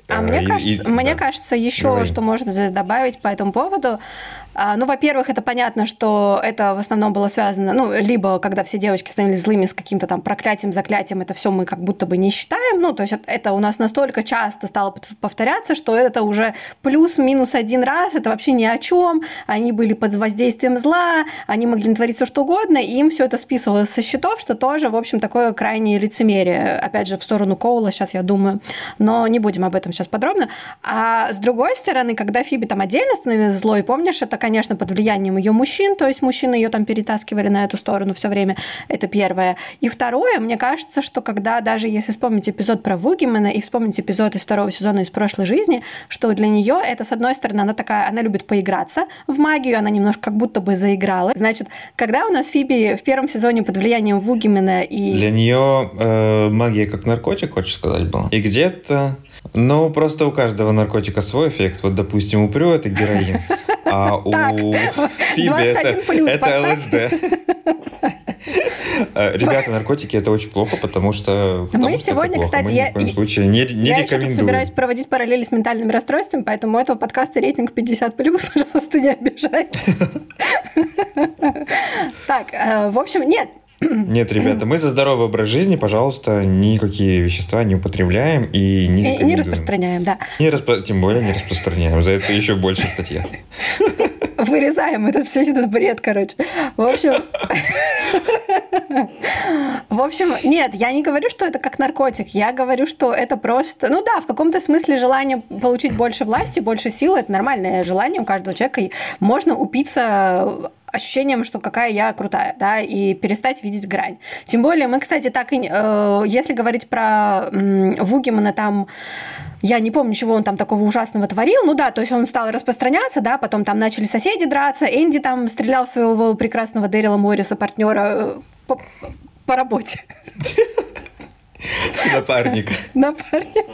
Speaker 1: А, а мне, и, кажется, и, мне да. кажется, еще Говори. что можно здесь добавить по этому поводу, ну, во-первых, это понятно, что это в основном было связано, ну, либо когда все девочки становились злыми с каким-то там проклятием, заклятием, это все мы как будто бы не считаем. Ну, то есть это у нас настолько часто стало повторяться, что это уже плюс-минус один раз, это вообще ни о чем. Они были под воздействием зла, они могли натворить все что угодно, и им все это списывалось со счетов, что тоже, в общем, такое крайнее лицемерие. Опять же, в сторону Коула сейчас, я думаю. Но не будем об этом сейчас подробно. А с другой стороны, когда Фиби там отдельно становилась злой, помнишь, это конечно, под влиянием ее мужчин, то есть мужчины ее там перетаскивали на эту сторону все время. Это первое. И второе, мне кажется, что когда даже если вспомнить эпизод про Вугимена и вспомнить эпизод из второго сезона из прошлой жизни, что для нее это, с одной стороны, она такая, она любит поиграться в магию, она немножко как будто бы заиграла. Значит, когда у нас Фиби в первом сезоне под влиянием Вугимена и...
Speaker 2: Для нее э, магия как наркотик, хочешь сказать, был? И где-то ну, просто у каждого наркотика свой эффект. Вот, допустим, у Прю это героин, а у Фиби это ЛСД. Э, ребята, наркотики это очень плохо, потому что...
Speaker 1: Мы сегодня, кстати, я,
Speaker 2: ни в коем случае не, не
Speaker 1: я
Speaker 2: рекомендую.
Speaker 1: Я собираюсь проводить параллели с ментальными расстройствами, поэтому у этого подкаста рейтинг 50+, пожалуйста, не обижайтесь. Так, э, в общем, нет,
Speaker 2: нет, ребята, мы за здоровый образ жизни, пожалуйста, никакие вещества не употребляем и не
Speaker 1: И не распространяем, да.
Speaker 2: Не распро... Тем более не распространяем. За это еще больше статья.
Speaker 1: Вырезаем этот все этот бред, короче. В общем... В общем, нет, я не говорю, что это как наркотик. Я говорю, что это просто... Ну да, в каком-то смысле желание получить больше власти, больше силы – это нормальное желание у каждого человека. И можно упиться ощущением, что какая я крутая, да, и перестать видеть грань. Тем более мы, кстати, так и... Э, если говорить про э, Вугимана, там Я не помню, чего он там такого ужасного творил. Ну да, то есть он стал распространяться, да, потом там начали соседи драться. Энди там стрелял своего прекрасного Дэрила Морриса, партнера э, по, по работе.
Speaker 2: Напарник.
Speaker 1: Напарник.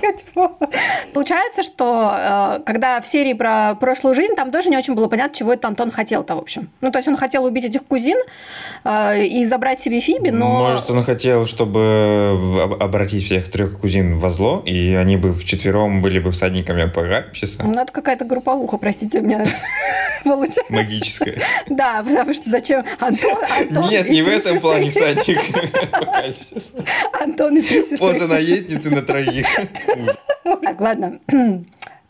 Speaker 1: Получается, что э, когда в серии про прошлую жизнь, там тоже не очень было понятно, чего это Антон хотел-то, в общем. Ну, то есть он хотел убить этих кузин э, и забрать себе Фиби, но...
Speaker 2: Может, он хотел, чтобы обратить всех трех кузин во зло, и они бы вчетвером были бы всадниками апокалипсиса?
Speaker 1: Ну, это какая-то групповуха, простите меня. Получается.
Speaker 2: Магическая.
Speaker 1: Да, потому что зачем Антон, Антон
Speaker 2: Нет, не в этом плане всадник
Speaker 1: Антон и.
Speaker 2: Поза наездницы на троих.
Speaker 1: Так, ладно.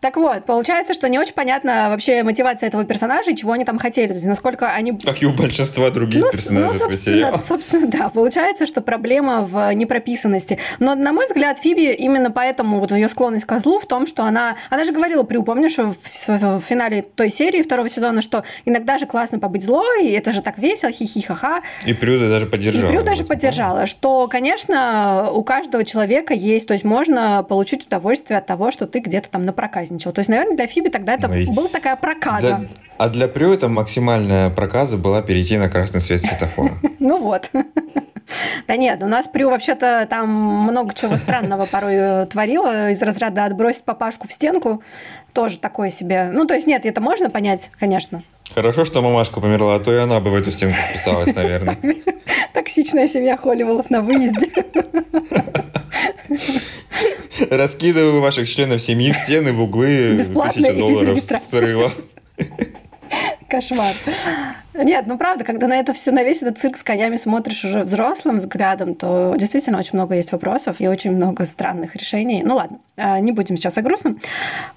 Speaker 1: Так вот, получается, что не очень понятна вообще мотивация этого персонажа и чего они там хотели. То есть, насколько они...
Speaker 2: Как и у большинства других
Speaker 1: ну,
Speaker 2: персонажей
Speaker 1: ну, собственно, собственно, да. Получается, что проблема в непрописанности. Но, на мой взгляд, Фиби именно поэтому вот ее склонность к злу в том, что она... Она же говорила, при помнишь, в, в, в финале той серии второго сезона, что иногда же классно побыть злой, и это же так весело, хихи-ха-ха.
Speaker 2: И Прю даже поддержала.
Speaker 1: И Прю даже поддержала, что, конечно, у каждого человека есть, то есть можно получить удовольствие от того, что ты где-то там на проказе проказничал. То есть, наверное, для Фиби тогда это ну, была такая проказа.
Speaker 2: Для... А для Прю это максимальная проказа была перейти на красный свет светофора.
Speaker 1: Ну вот. Да нет, у нас Прю вообще-то там много чего странного порой э, творила из разряда отбросить папашку в стенку. Тоже такое себе. Ну, то есть нет, это можно понять, конечно.
Speaker 2: Хорошо, что мамашка померла, а то и она бы в эту стенку вписалась, наверное.
Speaker 1: Токсичная семья Холливелов на выезде.
Speaker 2: Раскидываю ваших членов семьи в стены, в углы.
Speaker 1: Бесплатно
Speaker 2: тысяча долларов срыла.
Speaker 1: Кошмар. Нет, ну правда, когда на это все, на весь этот цирк с конями смотришь уже взрослым взглядом, то действительно очень много есть вопросов и очень много странных решений. Ну ладно, а, не будем сейчас о грустном.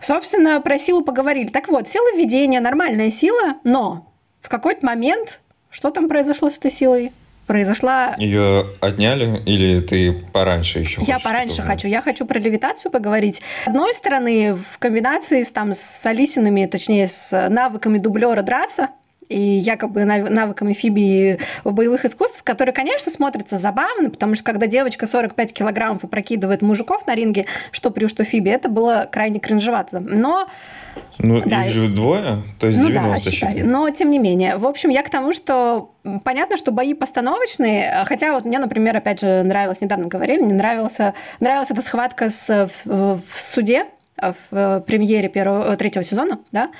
Speaker 1: Собственно, про силу поговорили. Так вот, сила введения – нормальная сила, но в какой-то момент что там произошло с этой силой? Произошла...
Speaker 2: Ее отняли или ты пораньше еще
Speaker 1: Я пораньше хочу. Я хочу про левитацию поговорить. С одной стороны, в комбинации с, там, с Алисиными, точнее, с навыками дублера драться, и якобы навыками Фиби в боевых искусствах, которые, конечно, смотрятся забавно, потому что когда девочка 45 килограммов опрокидывает мужиков на ринге, что Прю, что Фиби, это было крайне кринжевато. Но
Speaker 2: ну, да. их же двое, то есть ну, 90
Speaker 1: да, считай. Но, тем не менее. В общем, я к тому, что понятно, что бои постановочные, хотя вот мне, например, опять же, нравилось, недавно говорили, мне нравился, нравилась эта схватка с, в, в суде, в э, премьере первого, э, третьего сезона, да,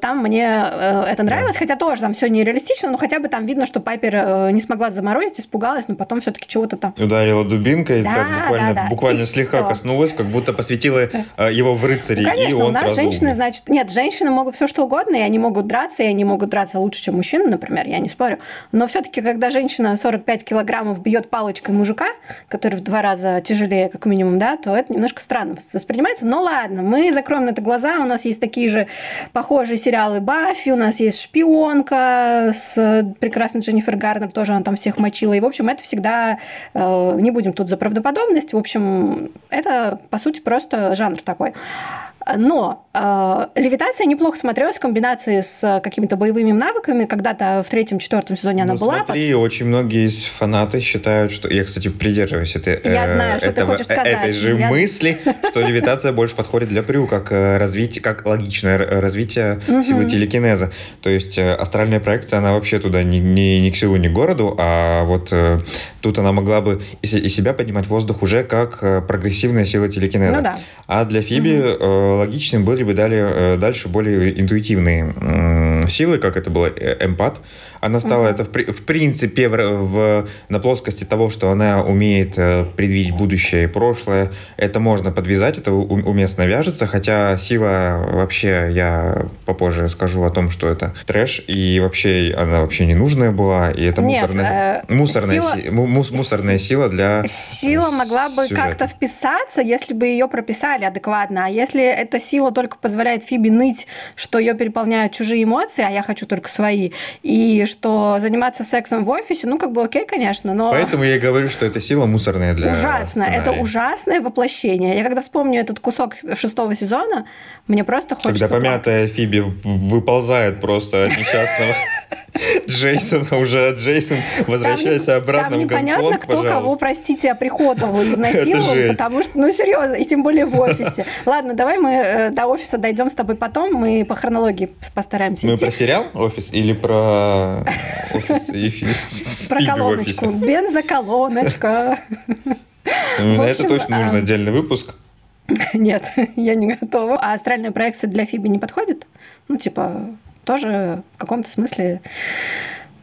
Speaker 1: там мне э, это нравилось, хотя тоже там все нереалистично, но хотя бы там видно, что Пайпер не смогла заморозить, испугалась, но потом все-таки чего-то там...
Speaker 2: Ударила дубинкой, да, так буквально, да, да. буквально слегка всё. коснулась, как будто посвятила его в рыцари,
Speaker 1: ну, конечно,
Speaker 2: и он
Speaker 1: у нас женщины,
Speaker 2: умер.
Speaker 1: значит... Нет, женщины могут все что угодно, и они могут драться, и они могут драться лучше, чем мужчины, например, я не спорю. Но все-таки, когда женщина 45 килограммов бьет палочкой мужика, который в два раза тяжелее, как минимум, да, то это немножко странно воспринимается. Но ладно, мы закроем на это глаза. У нас есть такие же похожие сериалы Баффи, у нас есть «Шпионка» с прекрасной Дженнифер Гарнер, тоже она там всех мочила. И, в общем, это всегда... Э, не будем тут за правдоподобность. В общем, это, по сути, просто жанр такой. Но э, левитация неплохо смотрелась в комбинации с какими-то боевыми навыками. Когда-то в третьем-четвертом сезоне она
Speaker 2: ну,
Speaker 1: была.
Speaker 2: Смотри, очень многие фанаты считают, что... Я, кстати, придерживаюсь этой,
Speaker 1: Я знаю, что этого, ты хочешь сказать.
Speaker 2: этой же
Speaker 1: Я...
Speaker 2: мысли, что левитация больше подходит для Прю, как, э, развитие, как логичное развитие силы телекинеза. То есть э, астральная проекция, она вообще туда не, не, к силу, не к городу, а вот э, тут она могла бы и себя поднимать воздух уже как прогрессивная сила телекинеза.
Speaker 1: Ну.
Speaker 2: А для Фиби логичным были бы далее, дальше более интуитивные силы, как это было эмпат, она стала угу. это в, в принципе в, в, на плоскости того, что она умеет э, предвидеть будущее и прошлое. Это можно подвязать, это уместно вяжется, хотя сила вообще, я попозже скажу о том, что это трэш, и вообще она вообще не нужная была, и это
Speaker 1: Нет,
Speaker 2: мусорная, э, мусорная, сила, си, мус, мусорная сила для
Speaker 1: Сила могла бы как-то вписаться, если бы ее прописали адекватно, а если эта сила только позволяет Фиби ныть, что ее переполняют чужие эмоции, а я хочу только свои, и что заниматься сексом в офисе, ну, как бы окей, конечно, но...
Speaker 2: Поэтому я и говорю, что это сила мусорная для
Speaker 1: Ужасно.
Speaker 2: Сценария.
Speaker 1: Это ужасное воплощение. Я когда вспомню этот кусок шестого сезона, мне просто хочется
Speaker 2: Когда помятая плакать. Фиби выползает просто от несчастного Джейсона уже, Джейсон, возвращайся обратно
Speaker 1: Там
Speaker 2: в
Speaker 1: непонятно,
Speaker 2: Гонконг,
Speaker 1: кто
Speaker 2: пожалуйста.
Speaker 1: кого, простите, оприходовал, изнасиловал, потому что, ну, серьезно, и тем более в офисе. Ладно, давай мы э, до офиса дойдем с тобой потом, мы по хронологии постараемся
Speaker 2: Мы
Speaker 1: идти.
Speaker 2: про сериал «Офис» или про офис и фи-
Speaker 1: Про колоночку. Бензоколоночка.
Speaker 2: На это точно нужно
Speaker 1: а,
Speaker 2: отдельный выпуск.
Speaker 1: Нет, я не готова. А астральная проекция для Фиби не подходит? Ну, типа, тоже в каком-то смысле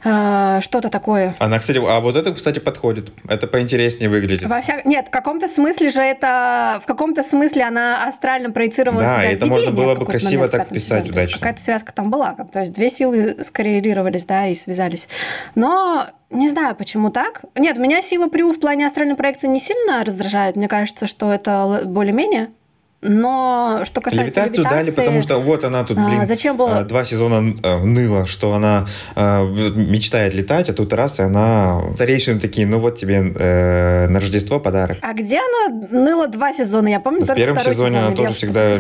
Speaker 1: а, что-то такое.
Speaker 2: Она, кстати, а вот это, кстати, подходит. Это поинтереснее выглядит.
Speaker 1: Во вся... Нет, в каком-то смысле же это... В каком-то смысле она астрально проецировала
Speaker 2: Да,
Speaker 1: себя в
Speaker 2: это можно было бы красиво так вписать
Speaker 1: сезоне. Есть
Speaker 2: удачно.
Speaker 1: Какая-то связка там была. То есть две силы скоррелировались, да, и связались. Но не знаю, почему так. Нет, меня сила Прю в плане астральной проекции не сильно раздражает. Мне кажется, что это более-менее. Но что касается
Speaker 2: Левитацию дали,
Speaker 1: левитации,
Speaker 2: потому что вот она тут,
Speaker 1: а,
Speaker 2: блин,
Speaker 1: зачем было-
Speaker 2: а, два сезона э, ныла, что она э, мечтает летать, а тут раз, и она... Старейшины такие, ну вот тебе э, на Рождество подарок.
Speaker 1: А где она ныла два сезона? Я помню
Speaker 2: В
Speaker 1: только
Speaker 2: первом сезоне
Speaker 1: сезон,
Speaker 2: она тоже всегда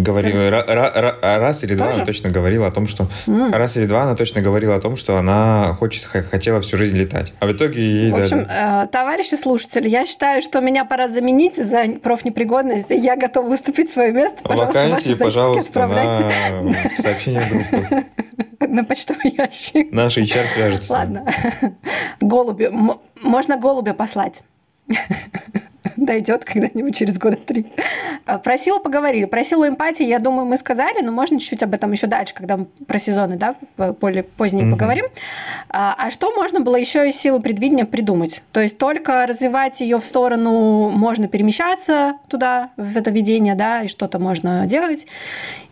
Speaker 2: говорила, ра- ра- ра- раз или два
Speaker 1: Тоже?
Speaker 2: она точно говорила о том, что...
Speaker 1: М.
Speaker 2: Раз или два она точно говорила о том, что она хочет, хотела всю жизнь летать. А в итоге ей
Speaker 1: В общем,
Speaker 2: дали.
Speaker 1: э, товарищи слушатели, я считаю, что меня пора заменить за профнепригодность. Я готова выступить в свое место. Пожалуйста,
Speaker 2: Вакансии,
Speaker 1: ваши
Speaker 2: пожалуйста,
Speaker 1: отправляйте
Speaker 2: на сообщение группы.
Speaker 1: на почтовый ящик.
Speaker 2: Наш HR свяжется.
Speaker 1: Ладно. Голуби. Можно голубя послать. Дойдет когда-нибудь через года три. А, Про силу поговорили. Про силу эмпатии, я думаю, мы сказали, но можно чуть-чуть об этом еще дальше, когда мы про сезоны, да, более позднее
Speaker 2: Мгм.
Speaker 1: поговорим. А, а что можно было еще из силы предвидения придумать? То есть только развивать ее в сторону, можно перемещаться туда, в это видение, да, и что-то можно делать,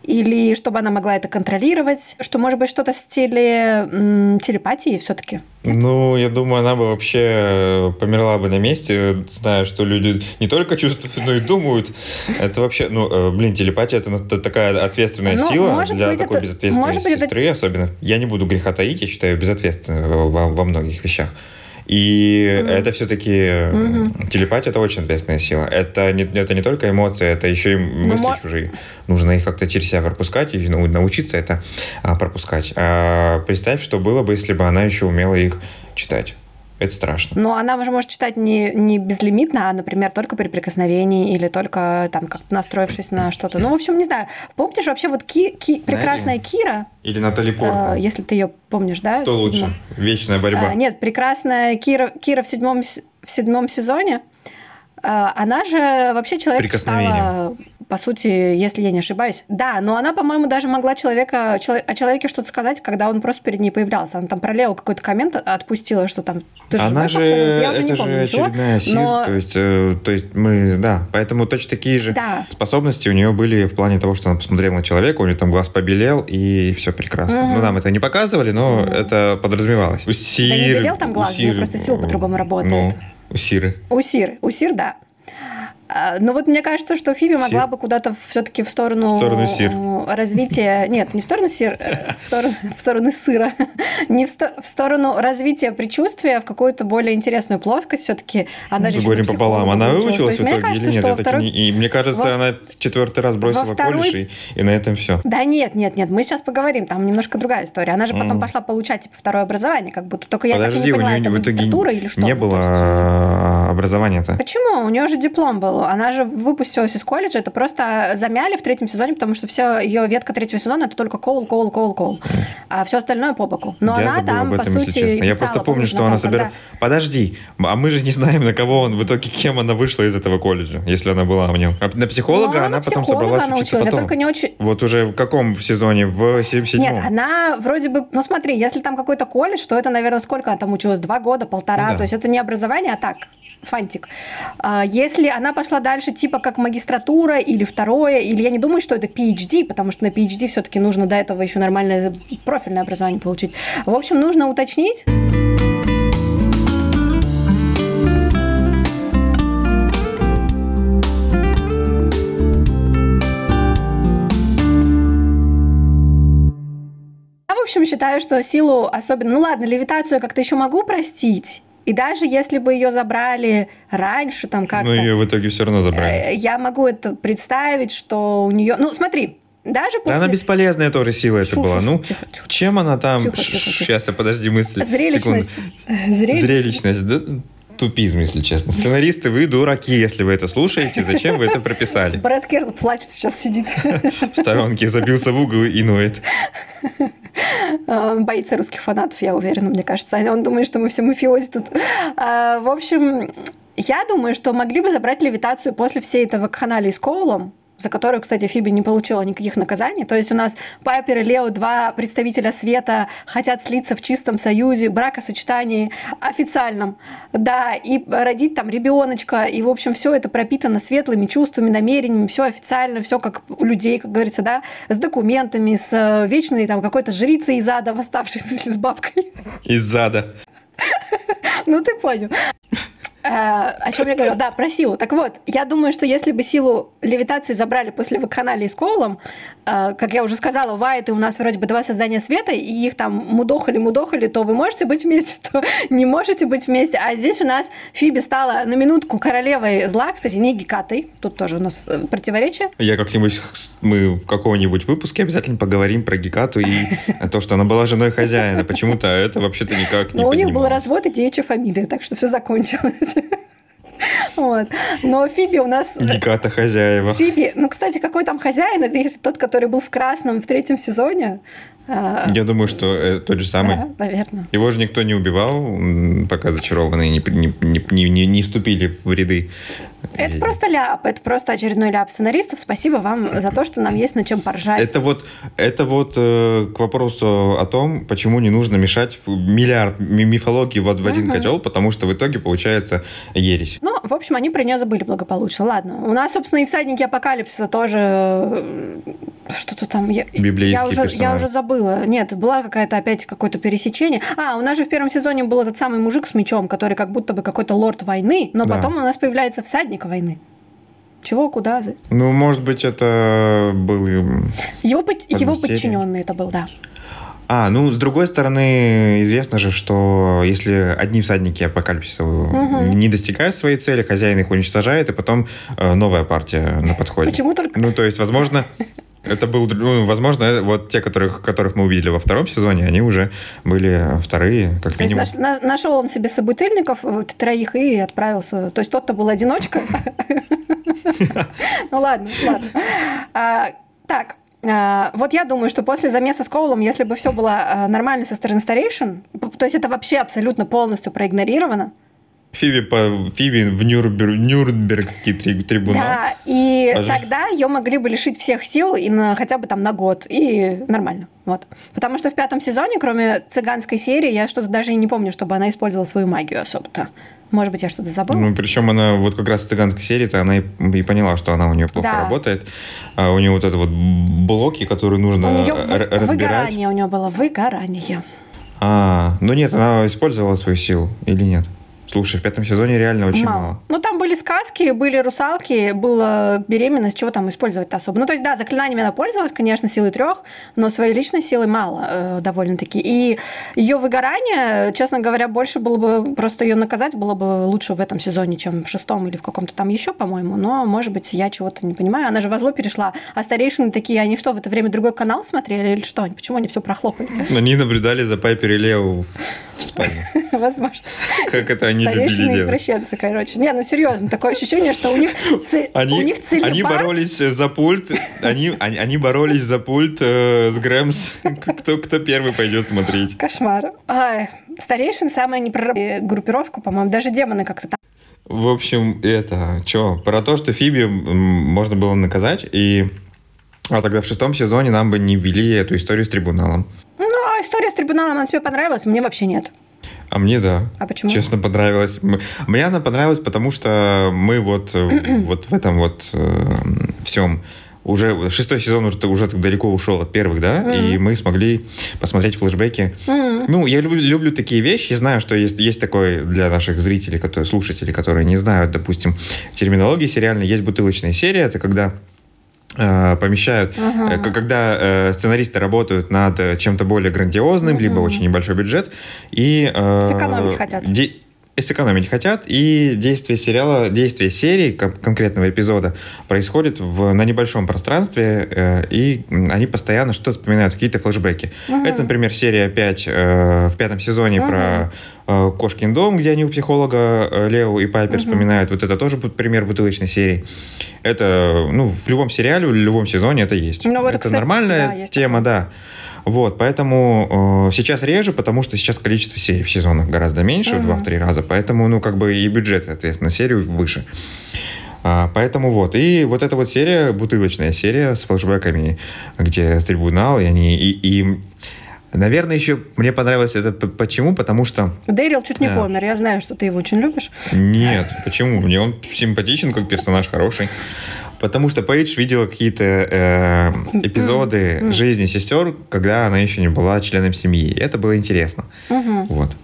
Speaker 1: или чтобы она могла это контролировать, что может быть что-то в стиле м, телепатии все-таки.
Speaker 2: Ну, я думаю, она бы вообще э, померла бы на месте, зная, что люди не только чувствуют, но и думают. Это вообще, ну, э, блин, телепатия это, это такая ответственная
Speaker 1: Ну,
Speaker 2: сила
Speaker 1: может
Speaker 2: для
Speaker 1: быть,
Speaker 2: такой
Speaker 1: это-
Speaker 2: безответственной
Speaker 1: может быть, это-
Speaker 2: сестры, особенно. Я не буду греха таить, я считаю безответственной во, во многих вещах. И
Speaker 1: Мгм.
Speaker 2: это все-таки
Speaker 1: Мгм.
Speaker 2: телепатия это очень ответственная сила. Это не, это не только эмоции, это еще и мысли
Speaker 1: мо-
Speaker 2: чужие. Нужно их как-то через себя пропускать и нау- научиться это а, пропускать. А, представь, что было бы, если бы она еще умела их читать. Это страшно.
Speaker 1: Но она же может читать не, не безлимитно, а, например, только при прикосновении или только там как-то настроившись на что-то. Ну, в общем, не знаю. Помнишь вообще вот Ки- Ки- прекрасная Кира,
Speaker 2: Или Натали Портман.
Speaker 1: э, если ты ее помнишь, да?
Speaker 2: Кто лучше? Вечная борьба.
Speaker 1: А, нет, прекрасная Кира, Кира в седьмом, в седьмом сезоне. а, Она же вообще человек
Speaker 2: Прикосновение.
Speaker 1: читала, по сути, если я не ошибаюсь. Да, но она, по-моему, даже могла человека, чело- о человеке что-то сказать, когда он просто перед ней появлялся. Она там про Лео какой-то коммент отпустила, что там... «Ты
Speaker 2: Она
Speaker 1: живой
Speaker 2: же,
Speaker 1: повторилась?» Я уже
Speaker 2: это
Speaker 1: не
Speaker 2: же
Speaker 1: помню ничего.
Speaker 2: очередная сила,
Speaker 1: но-
Speaker 2: то есть, э, то есть мы, да, поэтому точно такие же
Speaker 1: Да.
Speaker 2: способности у нее были в плане того, что она посмотрела на человека, у нее там глаз побелел, и все прекрасно.
Speaker 1: Мгм.
Speaker 2: Ну, нам это не показывали, но
Speaker 1: Мгм.
Speaker 2: это подразумевалось. У
Speaker 1: Да
Speaker 2: Сиры,
Speaker 1: не белел там глаз, у
Speaker 2: Сиры,
Speaker 1: просто сила по-другому работает.
Speaker 2: Ну, у Сиры.
Speaker 1: У Сир, у Сир, да. А, Но вот мне кажется, что Фиби могла бы куда-то все-таки в сторону,
Speaker 2: В сторону сир.
Speaker 1: э, развития... Нет, не в сторону сир, э, в сторону, в сторону сыра. Не в, сто- в сторону развития предчувствия в какую-то более интересную плоскость все-таки. Она же на
Speaker 2: пополам. Она
Speaker 1: выучилась.
Speaker 2: в итоге или
Speaker 1: кажется,
Speaker 2: нет?
Speaker 1: что второй-
Speaker 2: не- и мне кажется,
Speaker 1: во-
Speaker 2: она в четвертый раз бросила
Speaker 1: во второй-
Speaker 2: колледж, и, и на этом все.
Speaker 1: Да нет, нет, нет, мы сейчас поговорим, там немножко другая история. Она же потом
Speaker 2: Мгм.
Speaker 1: пошла получать типа второе образование, как будто. Только я так и
Speaker 2: Подожди,
Speaker 1: не
Speaker 2: у
Speaker 1: поняла,
Speaker 2: нее
Speaker 1: это
Speaker 2: в итоге
Speaker 1: или что?
Speaker 2: не
Speaker 1: Ну,
Speaker 2: было
Speaker 1: есть-
Speaker 2: а, образования-то.
Speaker 1: Почему? У нее же диплом был. Она же выпустилась из колледжа. Это просто замяли в третьем сезоне, потому что вся ее ветка третьего сезона это только коул, коул, коул, коул. А все остальное по боку. Но
Speaker 2: я
Speaker 1: она
Speaker 2: забыл
Speaker 1: там,
Speaker 2: об
Speaker 1: по
Speaker 2: этом, если
Speaker 1: сути,
Speaker 2: честно. Я
Speaker 1: писала,
Speaker 2: просто помню, что
Speaker 1: на
Speaker 2: она собирала...
Speaker 1: когда-
Speaker 2: Подожди, а мы же не знаем, на кого он в итоге, кем она вышла из этого колледжа, если она была в нем. А на психолога
Speaker 1: Ну,
Speaker 2: она
Speaker 1: на
Speaker 2: потом
Speaker 1: психолога
Speaker 2: собралась
Speaker 1: она училась, я
Speaker 2: потом.
Speaker 1: только не очень...
Speaker 2: Вот уже в каком сезоне? В се- седьмом?
Speaker 1: Нет, она вроде бы... Ну смотри, если там какой-то колледж, то это, наверное, сколько она там училась? Два года, полтора?
Speaker 2: Ну да.
Speaker 1: То есть это не образование, а так, фантик. А Если она пошла дальше, типа как магистратура или второе, или я не думаю, что это PhD, потому что на PhD все-таки нужно до этого еще нормальное профильное образование получить. В общем, нужно уточнить. В общем, считаю, что силу особенно... Ну ладно, левитацию как-то еще могу простить. И даже если бы ее забрали раньше, там как-то...
Speaker 2: Но ее в итоге все равно забрали.
Speaker 1: Э, Я могу это представить, что у нее... Ну, смотри, даже
Speaker 2: Да
Speaker 1: после...
Speaker 2: она бесполезная тоже сила это была. Ну,
Speaker 1: тихо, тихо.
Speaker 2: чем она там...
Speaker 1: Тихо, тихо, тихо.
Speaker 2: Сейчас, подожди мысли.
Speaker 1: Зрелищность.
Speaker 2: Секунду.
Speaker 1: Зрелищность.
Speaker 2: Зрелищность, да? Тупизм, если честно. Сценаристы, вы дураки, если вы это слушаете. Зачем вы это прописали?
Speaker 1: Брэд Керн плачет сейчас, сидит.
Speaker 2: В сторонке забился в угол и ноет.
Speaker 1: Он боится русских фанатов, я уверена, мне кажется. Он думает, что мы все мафиози тут. А, В общем, я думаю, что могли бы забрать левитацию после всей этого канале с Коулом, за которую, кстати, Фиби не получила никаких наказаний. То есть у нас Пайпер и Лео, два представителя света, хотят слиться в чистом союзе, бракосочетании официальном. Да, и родить там ребеночка. И, в общем, все это пропитано светлыми чувствами, намерениями, все официально, все как у людей, как говорится, да, с документами, с э, вечной там какой-то жрицей из ада, восставшей, в смысле, с бабкой.
Speaker 2: Из зада.
Speaker 1: Ну, ты понял. Э, О чем я говорила? Да, про силу. Так вот, я думаю, что если бы силу левитации забрали после вакханалии с Коулом, э, как я уже сказала, Вайты у нас вроде бы два создания света, и их там мудохали-мудохали, то вы можете быть вместе, то не можете быть вместе. А здесь у нас Фиби стала на минутку королевой зла, кстати, не Гекатой. Тут тоже у нас э, противоречие.
Speaker 2: Я как-нибудь, мы в каком-нибудь выпуске обязательно поговорим про Гекату и то, что она была женой хозяина. Почему-то это вообще-то никак не
Speaker 1: Но у них был развод и девичья фамилия, так что все закончилось. Вот. Но Фиби у нас...
Speaker 2: Геката хозяева.
Speaker 1: Фиби, ну, кстати, какой там хозяин? Это если тот, который был в красном в третьем сезоне. А,
Speaker 2: Я думаю, что э, тот же самый.
Speaker 1: Да, наверное.
Speaker 2: Его же никто не убивал, пока зачарованные не, не, не, не, не вступили в ряды.
Speaker 1: Это
Speaker 2: И-
Speaker 1: просто ляп, это просто очередной ляп сценаристов. Спасибо вам за то, что нам есть над чем поржать.
Speaker 2: Это вот, это вот э, к вопросу о том, почему не нужно мешать миллиард ми- мифологии в, в один
Speaker 1: Мгм.
Speaker 2: котел, потому что в итоге получается ересь.
Speaker 1: Ну, в общем, они про нее забыли благополучно. Ладно. У нас, собственно, и всадники апокалипсиса тоже э, что-то там. Я,
Speaker 2: Библейские
Speaker 1: я уже, я
Speaker 2: персонажи.
Speaker 1: уже забыла. Нет, была какая-то опять какое-то пересечение. А, у нас же в первом сезоне был этот самый мужик с мечом, который как будто бы какой-то лорд войны, но
Speaker 2: Да.
Speaker 1: потом у нас появляется всадник войны. Чего, куда?
Speaker 2: Ну, может быть, это был... м,
Speaker 1: Его, под- его подчиненный это был, да.
Speaker 2: А, ну, с другой стороны, известно же, что если одни всадники апокалипсиса
Speaker 1: Мгм.
Speaker 2: не достигают своей цели, хозяин их уничтожает, и потом э, новая партия на подходе.
Speaker 1: Почему только...
Speaker 2: Ну, то есть, возможно, это был, ну, возможно, э, вот те, которых, которых мы увидели во втором сезоне, они уже были вторые, как
Speaker 1: То есть
Speaker 2: минимум.
Speaker 1: наш- на- нашел он себе собутыльников, вот, троих, и отправился. То есть тот-то был одиночка. Ну ладно, ладно. А, Так, вот я думаю, что после замеса с Коулом, если бы все было а, нормально со стороны старейшин, то есть это вообще абсолютно полностью проигнорировано,
Speaker 2: Фиби, по, Фиби в Нюрнбер- Нюрнбергский три- трибунал.
Speaker 1: да, и
Speaker 2: Пожалуйста.
Speaker 1: тогда ее могли бы лишить всех сил и на, хотя бы там на год, и нормально, вот. Потому что в пятом сезоне, кроме цыганской серии, я что-то даже и не помню, чтобы она использовала свою магию особо-то. Может быть, я что-то забыла?
Speaker 2: Ну, причем она вот как раз в цыганской серии-то она и, и поняла, что она у нее плохо
Speaker 1: Да.
Speaker 2: работает. А у нее вот это вот блоки, которые нужно
Speaker 1: у нее
Speaker 2: разбирать.
Speaker 1: выгорание у нее было, выгорание.
Speaker 2: А, ну нет, она использовала свою силу или нет? Слушай, в пятом сезоне реально очень мало.
Speaker 1: Ну, там были сказки, были русалки, была беременность, чего там использовать-то особо. Ну, то есть, да, заклинаниями она пользовалась, конечно, силой трех, но своей личной силы мало э, довольно-таки. И ее выгорание, честно говоря, больше было бы, просто ее наказать было бы лучше в этом сезоне, чем в шестом или в каком-то там еще, по-моему. Но, может быть, я чего-то не понимаю. Она же во зло перешла. А старейшины такие, они что, в это время другой канал смотрели или что? Почему они все прохлопали?
Speaker 2: Они наблюдали за Пайпер и Лео в спальне.
Speaker 1: Возможно.
Speaker 2: Как это они любили
Speaker 1: Старейшины
Speaker 2: делать.
Speaker 1: извращенцы, короче. Не, ну серьезно, такое ощущение, что у них, ци- у
Speaker 2: Они,
Speaker 1: них целебат.
Speaker 2: они боролись за пульт, они, они, они боролись за пульт э, с Грэмс. Кто, кто первый пойдет смотреть?
Speaker 1: Кошмар. Ай, старейшин самая непроработанная группировка, по-моему. Даже демоны как-то там.
Speaker 2: В общем, это, что, про то, что Фиби можно было наказать, и а тогда в шестом сезоне нам бы не ввели эту историю с трибуналом.
Speaker 1: Ну, а история с трибуналом, она тебе понравилась? Мне вообще нет.
Speaker 2: А мне да.
Speaker 1: А почему?
Speaker 2: Честно, понравилось. Мне она понравилась, потому что мы вот, э, вот в этом вот всем уже шестой сезон уже, уже так далеко ушел от первых, да, и мы смогли посмотреть флешбеки.
Speaker 1: М.
Speaker 2: Ну, я люблю, люблю такие вещи, знаю, что есть, есть такое для наших зрителей, которые, слушателей, которые не знают, допустим, терминологии сериальной, есть бутылочная серия, это когда э, помещают,
Speaker 1: Ага.
Speaker 2: э, к- когда э, сценаристы работают над э, чем-то более грандиозным, либо
Speaker 1: Мгм.
Speaker 2: очень небольшой бюджет, и... э,
Speaker 1: Сэкономить хотят.
Speaker 2: Де- сэкономить хотят, и действие сериала, действие серии, конкретного эпизода, происходит в, на небольшом пространстве, э, и они постоянно что-то вспоминают, какие-то флешбеки. Угу. Это, например, серия 5 э, в пятом сезоне угу. про э, Кошкин дом, где они у психолога э, Лео и Пайпер угу. вспоминают. Вот это тоже пример бутылочной серии. Это, ну, в любом сериале, в любом сезоне это есть. Ну, вот, это кстати, нормальная да, тема, такое. да. Вот, поэтому э, сейчас реже, потому что сейчас количество серий в сезонах гораздо меньше, угу. в 2-3 раза, поэтому, ну, как бы и бюджет, соответственно, серию выше. А, поэтому вот. И вот эта вот серия, бутылочная серия с флешбеками, где трибунал, и они... И, и Наверное, еще мне понравилось это почему? Потому что...
Speaker 1: Дэрил чуть не а. помер. Я знаю, что ты его очень любишь.
Speaker 2: Нет, почему? Мне он симпатичен, как персонаж хороший. Потому что Пейдж видела какие-то э, эпизоды жизни сестер, когда она еще не была членом семьи. Это было интересно. Вот.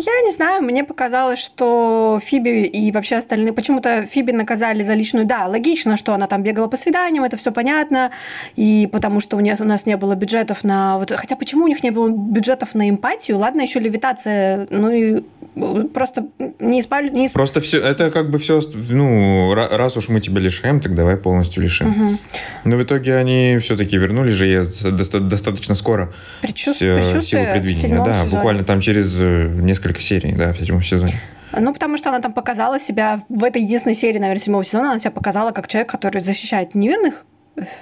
Speaker 1: Я не знаю, мне показалось, что Фиби и вообще остальные... Почему-то Фиби наказали за личную... Да, логично, что она там бегала по свиданиям, это все понятно, и потому что у, не, у нас не было бюджетов на... Вот, хотя почему у них не было бюджетов на эмпатию? Ладно, еще левитация, ну и просто не исправили... Не исп...
Speaker 2: Просто все, это как бы все, ну, раз уж мы тебя лишаем, так давай полностью лишим. Угу. Но в итоге они все-таки вернули же достаточно скоро.
Speaker 1: Предчувствие,
Speaker 2: силу предвидения. Да, сезоне. буквально там через э, несколько серий, да, в седьмом сезоне.
Speaker 1: Ну, потому что она там показала себя в этой единственной серии, наверное, седьмого сезона, она себя показала как человек, который защищает невинных,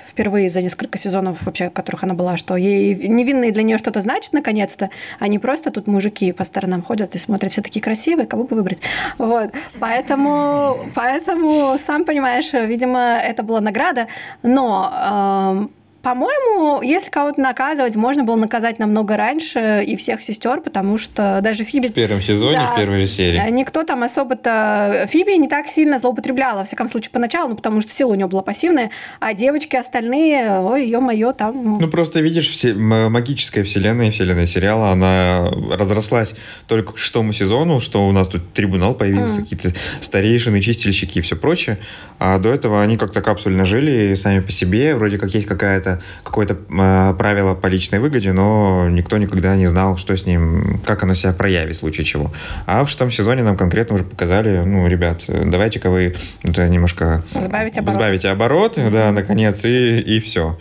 Speaker 1: впервые за несколько сезонов вообще, в которых она была, что ей невинные для нее что-то значит наконец-то, а не просто тут мужики по сторонам ходят и смотрят, все такие красивые, кого бы выбрать. Вот. Поэтому, поэтому, сам понимаешь, видимо, это была награда, но по-моему, если кого-то наказывать, можно было наказать намного раньше и всех сестер, потому что даже Фиби...
Speaker 2: В первом сезоне, да, в первой же серии.
Speaker 1: Никто там особо-то... Фиби не так сильно злоупотребляла, во всяком случае, поначалу, ну, потому что сила у нее была пассивная, а девочки остальные, ой, ё-моё, там...
Speaker 2: Ну, просто видишь, все, магическая вселенная, вселенная сериала, она разрослась только к шестому сезону, что у нас тут трибунал появился, mm. какие-то старейшины, чистильщики и все прочее, а до этого они как-то капсульно жили сами по себе, вроде как есть какая-то какое-то какое э, правило по личной выгоде, но никто никогда не знал, что с ним, как оно себя проявит в случае чего. А в шестом сезоне нам конкретно уже показали, ну, ребят, давайте-ка вы это немножко
Speaker 1: сбавите обороты,
Speaker 2: сбавите обороты mm-hmm. да, наконец, и, и все.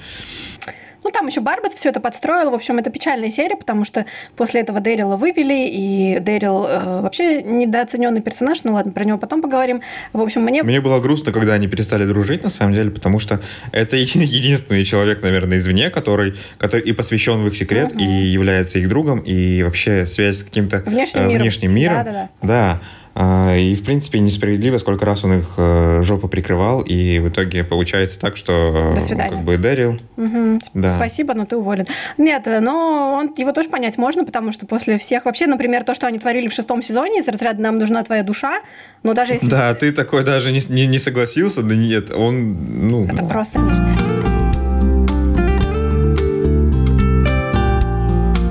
Speaker 1: Ну, там еще Барбет все это подстроил. В общем, это печальная серия, потому что после этого Дэрила вывели, и Дэрил э, вообще недооцененный персонаж. Ну ладно, про него потом поговорим. В общем, мне...
Speaker 2: Мне было грустно, когда они перестали дружить, на самом деле, потому что это единственный человек, наверное, извне, который, который и посвящен в их секрет, угу. и является их другом, и вообще связь с каким-то
Speaker 1: внешним э, миром.
Speaker 2: Внешним миром.
Speaker 1: Да, да, да.
Speaker 2: да. А, и, в принципе, несправедливо, сколько раз он их э, жопу прикрывал, и в итоге получается так, что
Speaker 1: До свидания.
Speaker 2: как бы дарил.
Speaker 1: Угу. Да. Спасибо, но ты уволен. Нет, но он, его тоже понять можно, потому что после всех... Вообще, например, то, что они творили в шестом сезоне, из разряда «нам нужна твоя душа», но даже если...
Speaker 2: Да, ты такой даже не, не, не согласился, да нет, он... Ну,
Speaker 1: Это просто нечто.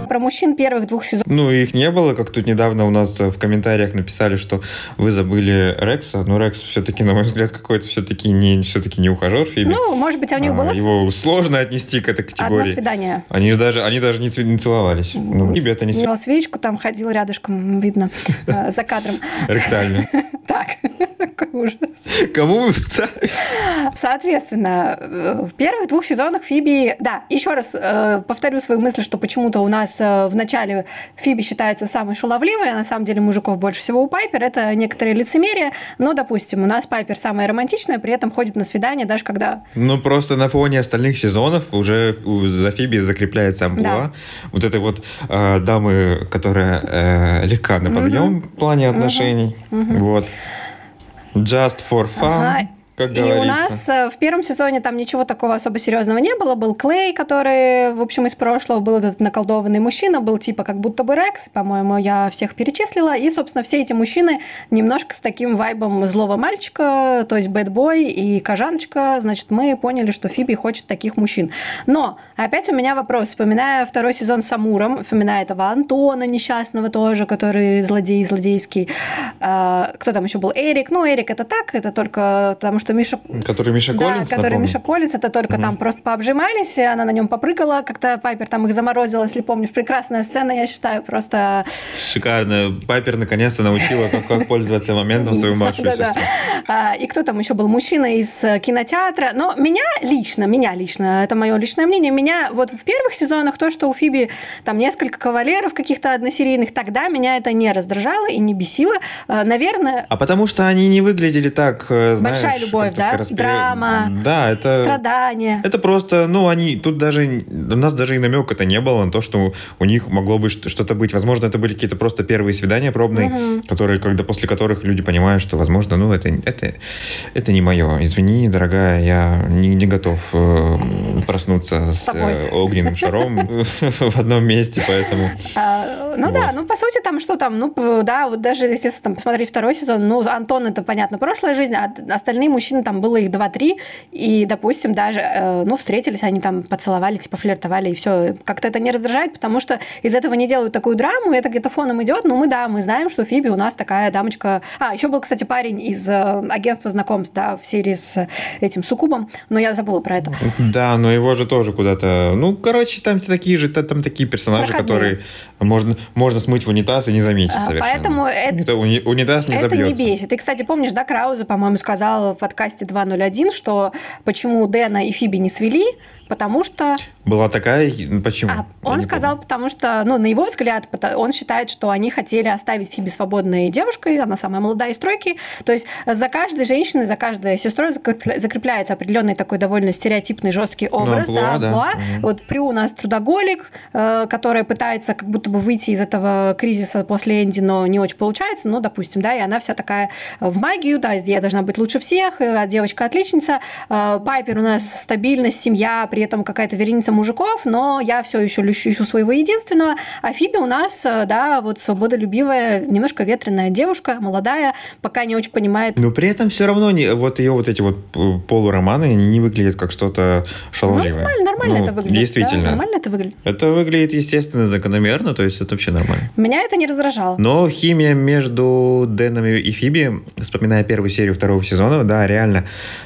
Speaker 1: Про мужчин первых двух сезонов.
Speaker 2: Ну, их не было, как тут недавно у нас в комментариях написали, что вы забыли Рекса. Но Рекс все-таки, на мой взгляд, какой-то все-таки не, все-таки не ухажер Фиби.
Speaker 1: Ну, может быть, а у них было...
Speaker 2: Его сложно отнести к этой категории.
Speaker 1: Одно свидание.
Speaker 2: Они же даже, они даже не, не целовались. Ну, это не...
Speaker 1: Снял свечку, там ходил рядышком, видно, э, за кадром.
Speaker 2: Ректально.
Speaker 1: Так, какой ужас.
Speaker 2: Кому вы вставите?
Speaker 1: Соответственно, в первых двух сезонах Фиби... Да, еще раз э, повторю свою мысль, что почему-то у нас в начале Фиби считается самой шаловливой, а на самом деле мужиков больше всего у Пайпер. Это некоторые лицемерие. Но, допустим, у нас Пайпер самая романтичная, при этом ходит на свидание, даже когда...
Speaker 2: Ну, просто на фоне остальных сезонов уже за Фиби закрепляется амплуа. Да. Вот этой вот э, дамы, которая э, легка на подъем угу. в плане отношений. Угу. Вот. Just for fun. Ага как
Speaker 1: и у нас э, в первом сезоне там ничего такого особо серьезного не было. Был Клей, который, в общем, из прошлого был этот наколдованный мужчина, был типа как будто бы Рекс, по-моему, я всех перечислила. И, собственно, все эти мужчины немножко с таким вайбом злого мальчика, то есть бэтбой и кожаночка. Значит, мы поняли, что Фиби хочет таких мужчин. Но опять у меня вопрос. Вспоминая второй сезон с Амуром, вспоминая этого Антона несчастного тоже, который злодей злодейский. А, кто там еще был? Эрик. Ну, Эрик это так, это только потому что что Миша...
Speaker 2: Который Миша
Speaker 1: да,
Speaker 2: Коллинз,
Speaker 1: который
Speaker 2: напомню?
Speaker 1: Миша Коллинз, это только
Speaker 2: Мгм.
Speaker 1: там просто пообжимались, и она на нем попрыгала, как-то Пайпер там их заморозила, если помнишь. Прекрасная сцена, я считаю, просто...
Speaker 2: Шикарно. Пайпер наконец-то научила, как, как пользоваться моментом свою младшую сестру.
Speaker 1: А, И кто там еще был? Мужчина из э, кинотеатра. Но меня лично, меня лично, это мое личное мнение, меня вот в первых сезонах то, что у Фиби там несколько кавалеров каких-то односерийных, тогда меня это не раздражало и не бесило. Э, Наверное,
Speaker 2: А потому что они не выглядели так, э, знаешь...
Speaker 1: Большая любовь,
Speaker 2: как-то
Speaker 1: да? Драма,
Speaker 2: Да, это...
Speaker 1: страдания.
Speaker 2: Это просто, ну, они, тут даже, у нас даже и намека это не было на то, что у них могло бы что-то быть. Возможно, это были какие-то просто первые свидания пробные,
Speaker 1: Мгм.
Speaker 2: которые, когда, после которых люди понимают, что, возможно, ну, это, это, это не мое. Извини, дорогая, я не, не готов э, проснуться с,
Speaker 1: тобой.
Speaker 2: э, огненным шаром в одном месте, поэтому...
Speaker 1: А, ну да, ну по сути там что там, ну да, вот даже естественно там посмотреть второй сезон, ну Антон это понятно прошлая жизнь, а остальные мужчины там было их два-три и допустим даже э, ну встретились они там поцеловали типа флиртовали и все как-то это не раздражает, потому что из этого не делают такую драму, это где-то фоном идет, но мы да мы знаем, что Фиби у нас такая дамочка. А еще был кстати парень из э, агентства знакомств, да, в серии с этим Сукубом, но я забыла про это.
Speaker 2: Да, но его же тоже куда-то... Ну, короче, там такие же, та- там такие персонажи,
Speaker 1: Проходные.
Speaker 2: которые можно, можно смыть в унитаз и не заметить
Speaker 1: А,
Speaker 2: совершенно.
Speaker 1: поэтому это-
Speaker 2: Унита- уни- унитаз не
Speaker 1: это
Speaker 2: забьется.
Speaker 1: не бесит. И, кстати, помнишь, да, Крауза, по-моему, сказал в подкасте 2.01, что почему Дэна и Фиби не свели, потому что...
Speaker 2: Была такая... ну, Почему?
Speaker 1: А, он сказал,
Speaker 2: помню.
Speaker 1: потому что, ну, на его взгляд, он считает, что они хотели оставить Фиби свободной девушкой, она самая молодая из тройки. То есть за каждой женщиной, за каждой сестрой закрепля- закрепляется определенный такой довольно стереотипный, жесткий образ.
Speaker 2: амплуа,
Speaker 1: да,
Speaker 2: да.
Speaker 1: амплуа.
Speaker 2: Мгм.
Speaker 1: Вот Прю у нас трудоголик, э, которая пытается как будто бы выйти из этого кризиса после Энди, но не очень получается, ну, допустим, да, и она вся такая э, в магию, да, я должна быть лучше всех, э, а девочка отличница. Пайпер у нас стабильность, семья, при этом какая-то вереница мужиков, но я все еще ищу своего единственного. А Фиби у нас, э, да, вот свободолюбивая, немножко ветреная девушка, молодая, пока не очень понимает.
Speaker 2: Но при этом все равно не, вот ее вот эти вот п- полуроманы, не выглядят как что-то
Speaker 1: Ну,
Speaker 2: шаловливое.
Speaker 1: нормально, нормально
Speaker 2: Ну,
Speaker 1: это выглядит. да,
Speaker 2: Действительно.
Speaker 1: нормально это выглядит.
Speaker 2: Это выглядит естественно, закономерно, то есть это вообще нормально.
Speaker 1: Меня это не раздражало.
Speaker 2: Но химия между Дэном и Фиби, вспоминая первую серию второго сезона, да, реально,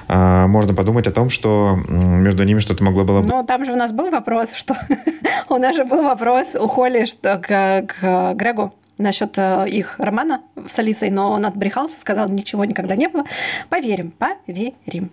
Speaker 2: а, можно подумать о том, что между ними что-то могло было быть.
Speaker 1: Ну, там же у нас был вопрос, что у нас же был вопрос у Холли что к, к Грегу насчет э, их романа с Алисой, но он отбрехался, сказал, ничего никогда не было. Поверим, поверим.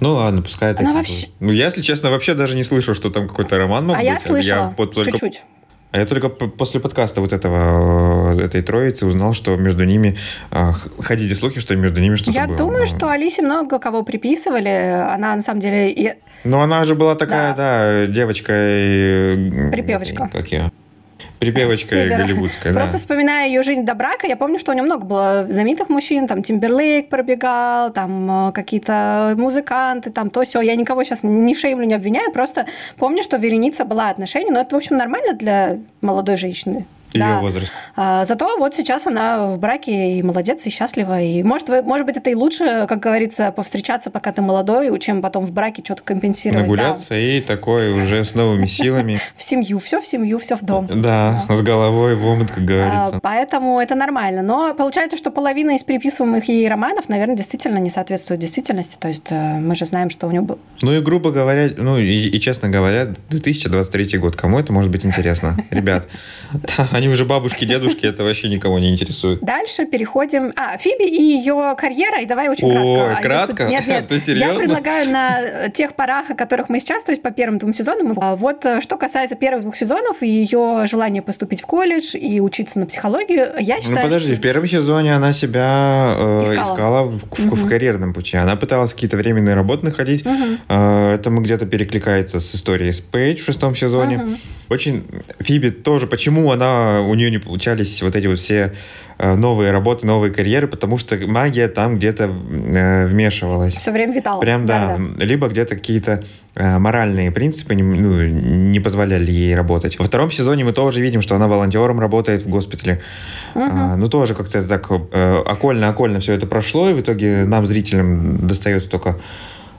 Speaker 2: Ну ладно, пускай это. И
Speaker 1: вообще-.
Speaker 2: Ну, я, если честно, вообще даже не слышал, что там какой-то роман мог
Speaker 1: а
Speaker 2: быть.
Speaker 1: я слышала,
Speaker 2: вот только,
Speaker 1: чуть-чуть.
Speaker 2: а я только после подкаста вот этого, э, этой троицы узнал, что между ними а, х- ходили слухи, что между ними что-то
Speaker 1: Я
Speaker 2: было.
Speaker 1: думаю,
Speaker 2: Ну,
Speaker 1: что Алисе много кого приписывали. Она, на самом деле, и-
Speaker 2: Ну, она же была такая, да, девочка... и-
Speaker 1: Припевочка.
Speaker 2: Как я? Припевочка
Speaker 1: Севера.
Speaker 2: голливудская, да.
Speaker 1: Просто вспоминая ее жизнь до брака, я помню, что у нее много было знаменитых мужчин, там Тимберлейк пробегал, там э, какие-то музыканты, там то все. Я никого сейчас не шеймлю, не обвиняю, просто помню, что Вереница была отношения, но это, в общем, нормально для молодой женщины.
Speaker 2: Ее
Speaker 1: Да.
Speaker 2: возраст.
Speaker 1: А, зато вот сейчас она в браке и молодец, и счастлива. И может, вы- может быть, это и лучше, как говорится, повстречаться, пока ты молодой, чем потом в браке что-то компенсировать. Да.
Speaker 2: Нагуляться и такой уже с новыми силами.
Speaker 1: В семью, все в семью, все в дом.
Speaker 2: Да, с головой в омут, как
Speaker 1: А,
Speaker 2: говорится.
Speaker 1: Поэтому это нормально. Но получается, что половина из приписываемых ей романов, наверное, действительно не соответствует действительности. То есть э, мы же знаем, что у него был.
Speaker 2: Ну и грубо говоря, ну и, и честно говоря, 2023 год. Кому это может быть интересно? Ребят, да, они уже бабушки, дедушки, это вообще никого не интересует.
Speaker 1: Дальше переходим... А, Фиби и ее карьера. И давай очень кратко. А,
Speaker 2: кратко?
Speaker 1: Нет, нет.
Speaker 2: Ты
Speaker 1: Я
Speaker 2: серьезно?
Speaker 1: предлагаю на тех порах, о которых мы сейчас, то есть по первым двум сезонам. А Вот э, что касается первых двух сезонов и ее желания поступить в колледж и учиться на психологию, я
Speaker 2: Ну
Speaker 1: считаю,
Speaker 2: подожди,
Speaker 1: что...
Speaker 2: в первом сезоне она себя э,
Speaker 1: Искала.
Speaker 2: искала, в, в- в
Speaker 1: Мгм.
Speaker 2: карьерном пути. Она пыталась какие-то временные работы находить. Э, Это мы где-то перекликается с историей с Пейдж в шестом сезоне. Очень Фиби тоже, почему она у нее не получались вот эти вот все э, новые работы, новые карьеры, потому что магия там где-то э, вмешивалась.
Speaker 1: Все время витал.
Speaker 2: Прям да, либо где-то какие-то э, моральные принципы не, ну, не позволяли ей работать. Во втором сезоне мы тоже видим, что она волонтером работает в госпитале.
Speaker 1: Мгм.
Speaker 2: А, ну тоже как-то так окольно-окольно все это прошло, и в итоге нам, зрителям, достается только,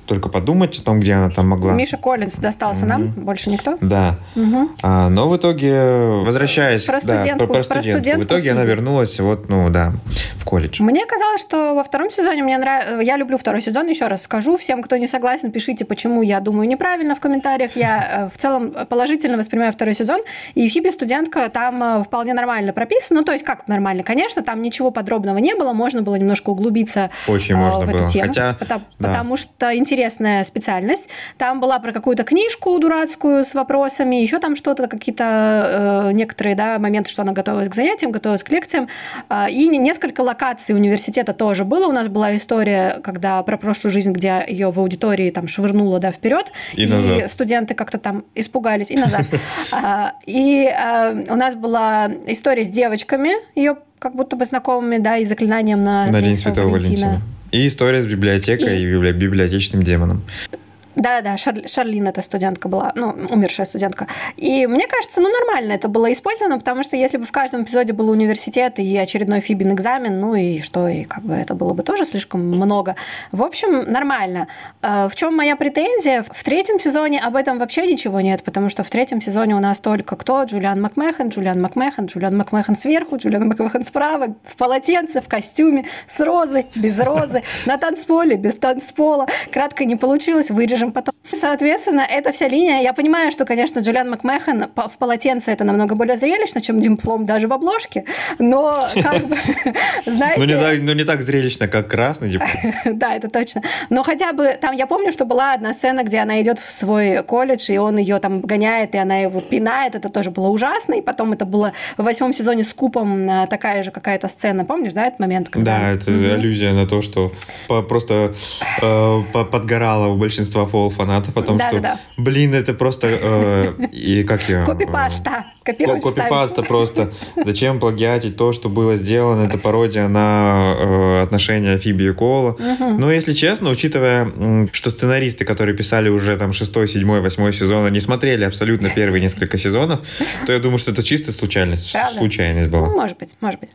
Speaker 2: только подумать о том, где она там могла.
Speaker 1: Миша Коллинз достался нам,
Speaker 2: Мгм.
Speaker 1: больше никто.
Speaker 2: Да.
Speaker 1: Мгм.
Speaker 2: А, но в итоге, возвращаясь
Speaker 1: Про
Speaker 2: да,
Speaker 1: студентку-
Speaker 2: про, про
Speaker 1: про
Speaker 2: студентку, в
Speaker 1: студентку
Speaker 2: итоге она вернулась вот, ну да, в колледж.
Speaker 1: Мне казалось, что во втором сезоне мне нравится... Я люблю второй сезон, еще раз скажу. Всем, кто не согласен, пишите, почему я думаю неправильно в комментариях. Я э, в целом положительно воспринимаю второй сезон. И Фиби студентка там э, вполне нормально прописана. Ну, то есть как нормально? Конечно, там ничего подробного не было. Можно было немножко углубиться
Speaker 2: Очень
Speaker 1: э,
Speaker 2: можно
Speaker 1: в эту
Speaker 2: было.
Speaker 1: тему.
Speaker 2: Хотя,
Speaker 1: потому,
Speaker 2: да.
Speaker 1: потому что интересная специальность. Там была про какую-то книжку дурацкую с вопросами, еще там что-то, какие-то э, некоторые да, моменты, что она готовилась к занятиям, готовилась к лекциям. А, И не- несколько локаций университета тоже было. У нас была история, когда про прошлую жизнь, где ее в аудитории там швырнуло да, вперед,
Speaker 2: И назад.
Speaker 1: студенты как-то там испугались и назад. А, И а, у нас была история с девочками, ее как будто бы знакомыми, да, и заклинанием на,
Speaker 2: На День Святого Валентина. И история с библиотекой
Speaker 1: И-
Speaker 2: и, библи- библиотечным демоном.
Speaker 1: Да, да, Шар- Шарлин эта студентка была, ну, умершая студентка. И мне кажется, ну, нормально это было использовано, потому что если бы в каждом эпизоде был университет и очередной Фибин экзамен, ну и что, и как бы это было бы тоже слишком много. В общем, нормально. Э, В чем моя претензия? В третьем сезоне об этом вообще ничего нет, потому что в третьем сезоне у нас только кто? Джулиан Макмехан, Джулиан Макмехан, Джулиан Макмехан сверху, Джулиан Макмехан справа, в полотенце, в костюме, с розой, без розы, на танцполе, без танцпола. Кратко не получилось, вырежем потом. Соответственно, эта вся линия, я понимаю, что, конечно, Джулиан Макмехан в полотенце это намного более зрелищно, чем диплом даже в обложке, но как бы, знаете...
Speaker 2: Ну не, так, ну, не так зрелищно, как красный диплом.
Speaker 1: Да, это точно. Но хотя бы там я помню, что была одна сцена, где она идет в свой колледж, и он ее там гоняет, и она его пинает. Это тоже было ужасно. И потом это было в восьмом сезоне с Купом а, такая же какая-то сцена. Помнишь, да, этот момент? Когда...
Speaker 2: Да, это аллюзия на то, что просто э, по- подгорало у большинства фол-фанатов о том, что,
Speaker 1: Да-да-да.
Speaker 2: блин, это просто... э, и как я...
Speaker 1: Копипаста.
Speaker 2: Ко-
Speaker 1: Копировать,
Speaker 2: Копипаста просто. Зачем плагиатить то, что было сделано? Это пародия на э, отношения Фиби и Кола. Но, если честно, учитывая, что сценаристы, которые писали уже там шестой, седьмой, восьмой сезон, не смотрели абсолютно первые несколько сезонов, то я думаю, что это чистая случайность.
Speaker 1: Правда?
Speaker 2: Случайность
Speaker 1: Ну,
Speaker 2: была.
Speaker 1: может быть, может быть.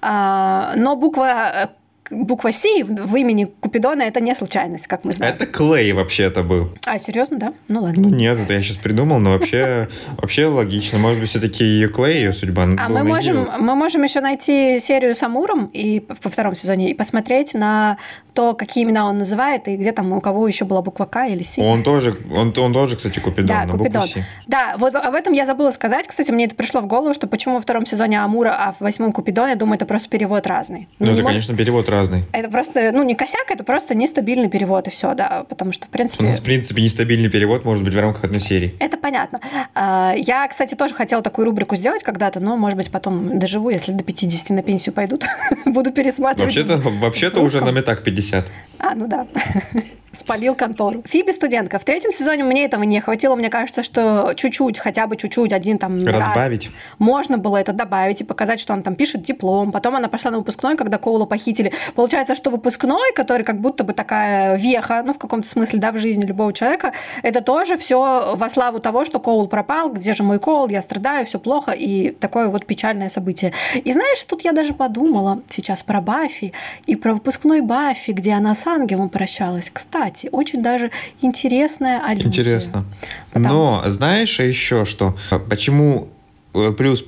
Speaker 1: А, но буква э, буква С в, имени Купидона это не случайность, как мы знаем.
Speaker 2: Это Клей вообще-то был.
Speaker 1: А, серьезно, да? Ну ладно.
Speaker 2: Ну нет, это я сейчас придумал, но вообще, вообще логично. Может быть, все-таки ее Клей, ее судьба.
Speaker 1: А мы можем, мы можем еще найти серию с Амуром и во втором сезоне и посмотреть на то, какие имена он называет и где там у кого еще была буква К или С.
Speaker 2: Он тоже, он, он тоже, кстати, Купидон.
Speaker 1: Да,
Speaker 2: на букву
Speaker 1: Купидон.
Speaker 2: Си.
Speaker 1: Да, вот об этом я забыла сказать. Кстати, мне это пришло в голову, что почему во втором сезоне Амура, а в восьмом Купидон, я думаю, это просто перевод разный.
Speaker 2: Ну,
Speaker 1: не
Speaker 2: это,
Speaker 1: мог-
Speaker 2: конечно, перевод разный.
Speaker 1: Это просто, ну, не косяк, это просто нестабильный перевод, и все, да. Потому что, в
Speaker 2: У
Speaker 1: принципе...
Speaker 2: нас, в принципе, нестабильный перевод может быть в рамках одной серии.
Speaker 1: Это понятно. А, Я, кстати, тоже хотела такую рубрику сделать когда-то, но, может быть, потом доживу, если до 50 на пенсию пойдут. Буду пересматривать.
Speaker 2: Вообще-то, вообще-то уже нам и так 50.
Speaker 1: 50 А, ну да. Спалил контору. Фиби студентка. В третьем сезоне мне этого не хватило. Мне кажется, что чуть-чуть, хотя бы чуть-чуть, один там
Speaker 2: Разбавить.
Speaker 1: раз можно было это добавить и показать, что он там пишет диплом. Потом она пошла на выпускной, когда Коула похитили. Получается, что выпускной, который как будто бы такая веха, ну, в каком-то смысле, да, в жизни любого человека, это тоже все во славу того, что Коул пропал, где же мой Коул, я страдаю, все плохо, и такое вот печальное событие. И знаешь, тут я даже подумала сейчас про Баффи и про выпускной Баффи, где она с ангелом прощалась. Кстати, очень даже интересная аллюзия.
Speaker 2: Интересно.
Speaker 1: Потому-
Speaker 2: Но знаешь еще что? Почему э, плюс